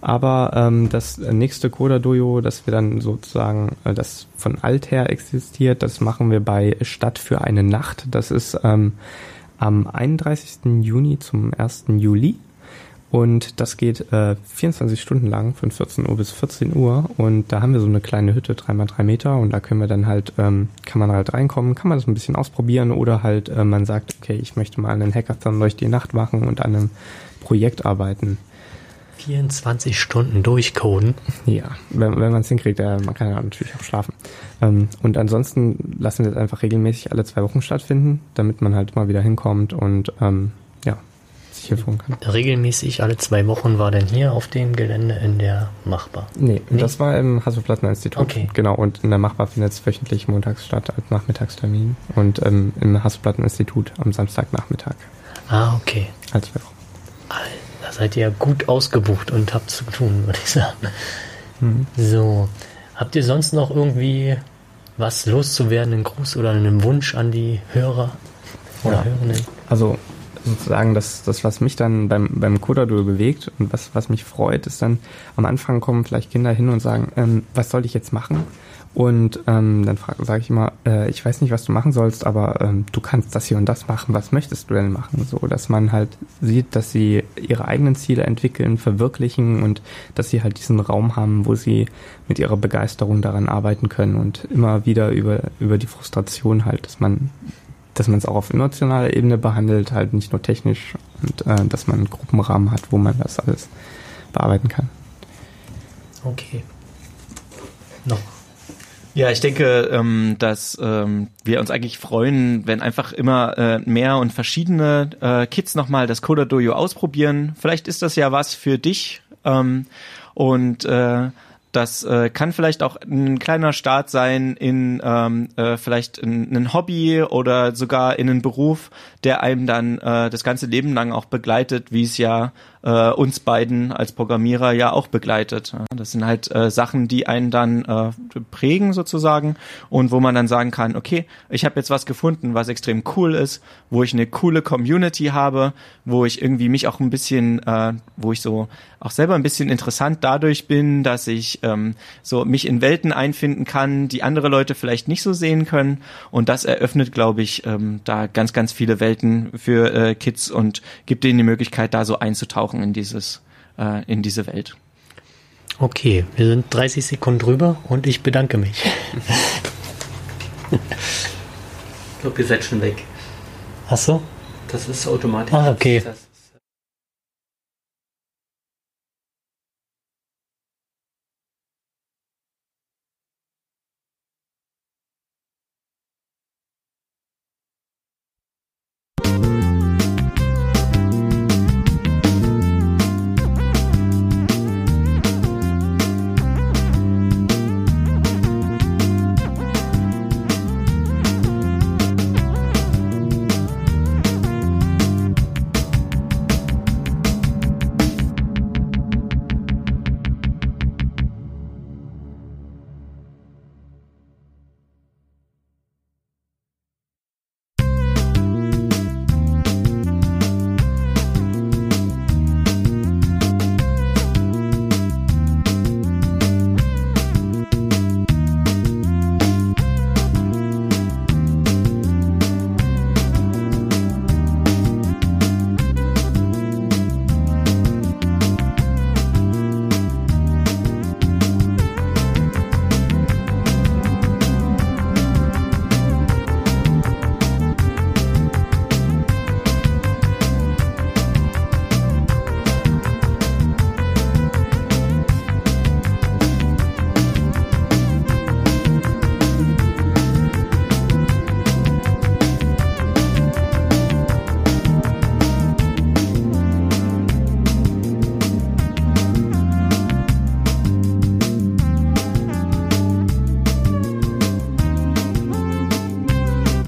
Speaker 4: Aber ähm, das nächste Coda Dojo, das wir dann sozusagen, äh, das von Alther existiert, das machen wir bei Stadt für eine Nacht. Das ist ähm, am 31. Juni zum 1. Juli. Und das geht äh, 24 Stunden lang, von 14 Uhr bis 14 Uhr. Und da haben wir so eine kleine Hütte, 3x3 Meter. Und da können wir dann halt, ähm, kann man halt reinkommen, kann man das ein bisschen ausprobieren. Oder halt, äh, man sagt, okay, ich möchte mal einen Hackathon durch die Nacht machen und an einem Projekt arbeiten.
Speaker 1: 24 Stunden durchcoden.
Speaker 4: Ja, wenn, wenn man es hinkriegt, äh, man kann ja natürlich auch schlafen. Ähm, und ansonsten lassen wir es einfach regelmäßig alle zwei Wochen stattfinden, damit man halt immer wieder hinkommt und ähm, ja, sich hier führen kann.
Speaker 1: Regelmäßig alle zwei Wochen war denn hier auf dem Gelände in der Machbar.
Speaker 4: Nee,
Speaker 1: Nee?
Speaker 4: das war im Hasso-Plattner-Institut.
Speaker 1: Okay.
Speaker 4: Genau, und in der Machbar findet es wöchentlich montags statt als Nachmittagstermin und ähm, im Hasso-Plattner-Institut am Samstagnachmittag
Speaker 1: Ah, okay.
Speaker 4: als zwei Wochen.
Speaker 1: Alter, Da seid ihr ja gut ausgebucht und habt zu tun, würde ich sagen. So. Habt ihr sonst noch irgendwie was loszuwerden, einen Gruß oder einen Wunsch an die Hörer oder
Speaker 4: Ja.
Speaker 1: Hörenden?
Speaker 4: Also sozusagen das, das was mich dann beim, beim Coda-Duel bewegt und was, was mich freut, ist dann am Anfang kommen vielleicht Kinder hin und sagen, ähm, was soll ich jetzt machen? Und ähm, dann sage ich immer, äh, ich weiß nicht, was du machen sollst, aber ähm, du kannst das hier und das machen. Was möchtest du denn machen? So, dass man halt sieht, dass sie ihre eigenen Ziele entwickeln, verwirklichen und dass sie halt diesen Raum haben, wo sie mit ihrer Begeisterung daran arbeiten können und immer wieder über über die Frustration halt, dass man dass man es auch auf emotionaler Ebene behandelt, halt nicht nur technisch und äh, dass man einen Gruppenrahmen hat, wo man das alles bearbeiten kann.
Speaker 1: Okay. Noch.
Speaker 2: Ja, ich denke, ähm, dass ähm, wir uns eigentlich freuen, wenn einfach immer äh, mehr und verschiedene äh, Kids nochmal das Coda Dojo ausprobieren. Vielleicht ist das ja was für dich. Ähm, und äh, das äh, kann vielleicht auch ein kleiner Start sein in ähm, äh, vielleicht in, ein Hobby oder sogar in einen Beruf, der einem dann äh, das ganze Leben lang auch begleitet, wie es ja äh, uns beiden als Programmierer ja auch begleitet. Das sind halt äh, Sachen, die einen dann äh, prägen sozusagen und wo man dann sagen kann, okay, ich habe jetzt was gefunden, was extrem cool ist, wo ich eine coole Community habe, wo ich irgendwie mich auch ein bisschen, äh, wo ich so auch selber ein bisschen interessant dadurch bin, dass ich ähm, so mich in Welten einfinden kann, die andere Leute vielleicht nicht so sehen können und das eröffnet, glaube ich, ähm, da ganz, ganz viele Welten für äh, Kids und gibt denen die Möglichkeit, da so einzutauchen in dieses, äh, in diese Welt.
Speaker 1: Okay, wir sind 30 Sekunden drüber und ich bedanke mich.
Speaker 6: Ich glaube, ihr seid schon weg.
Speaker 1: Ach so?
Speaker 6: Das ist automatisch.
Speaker 1: Ah, okay.
Speaker 6: Das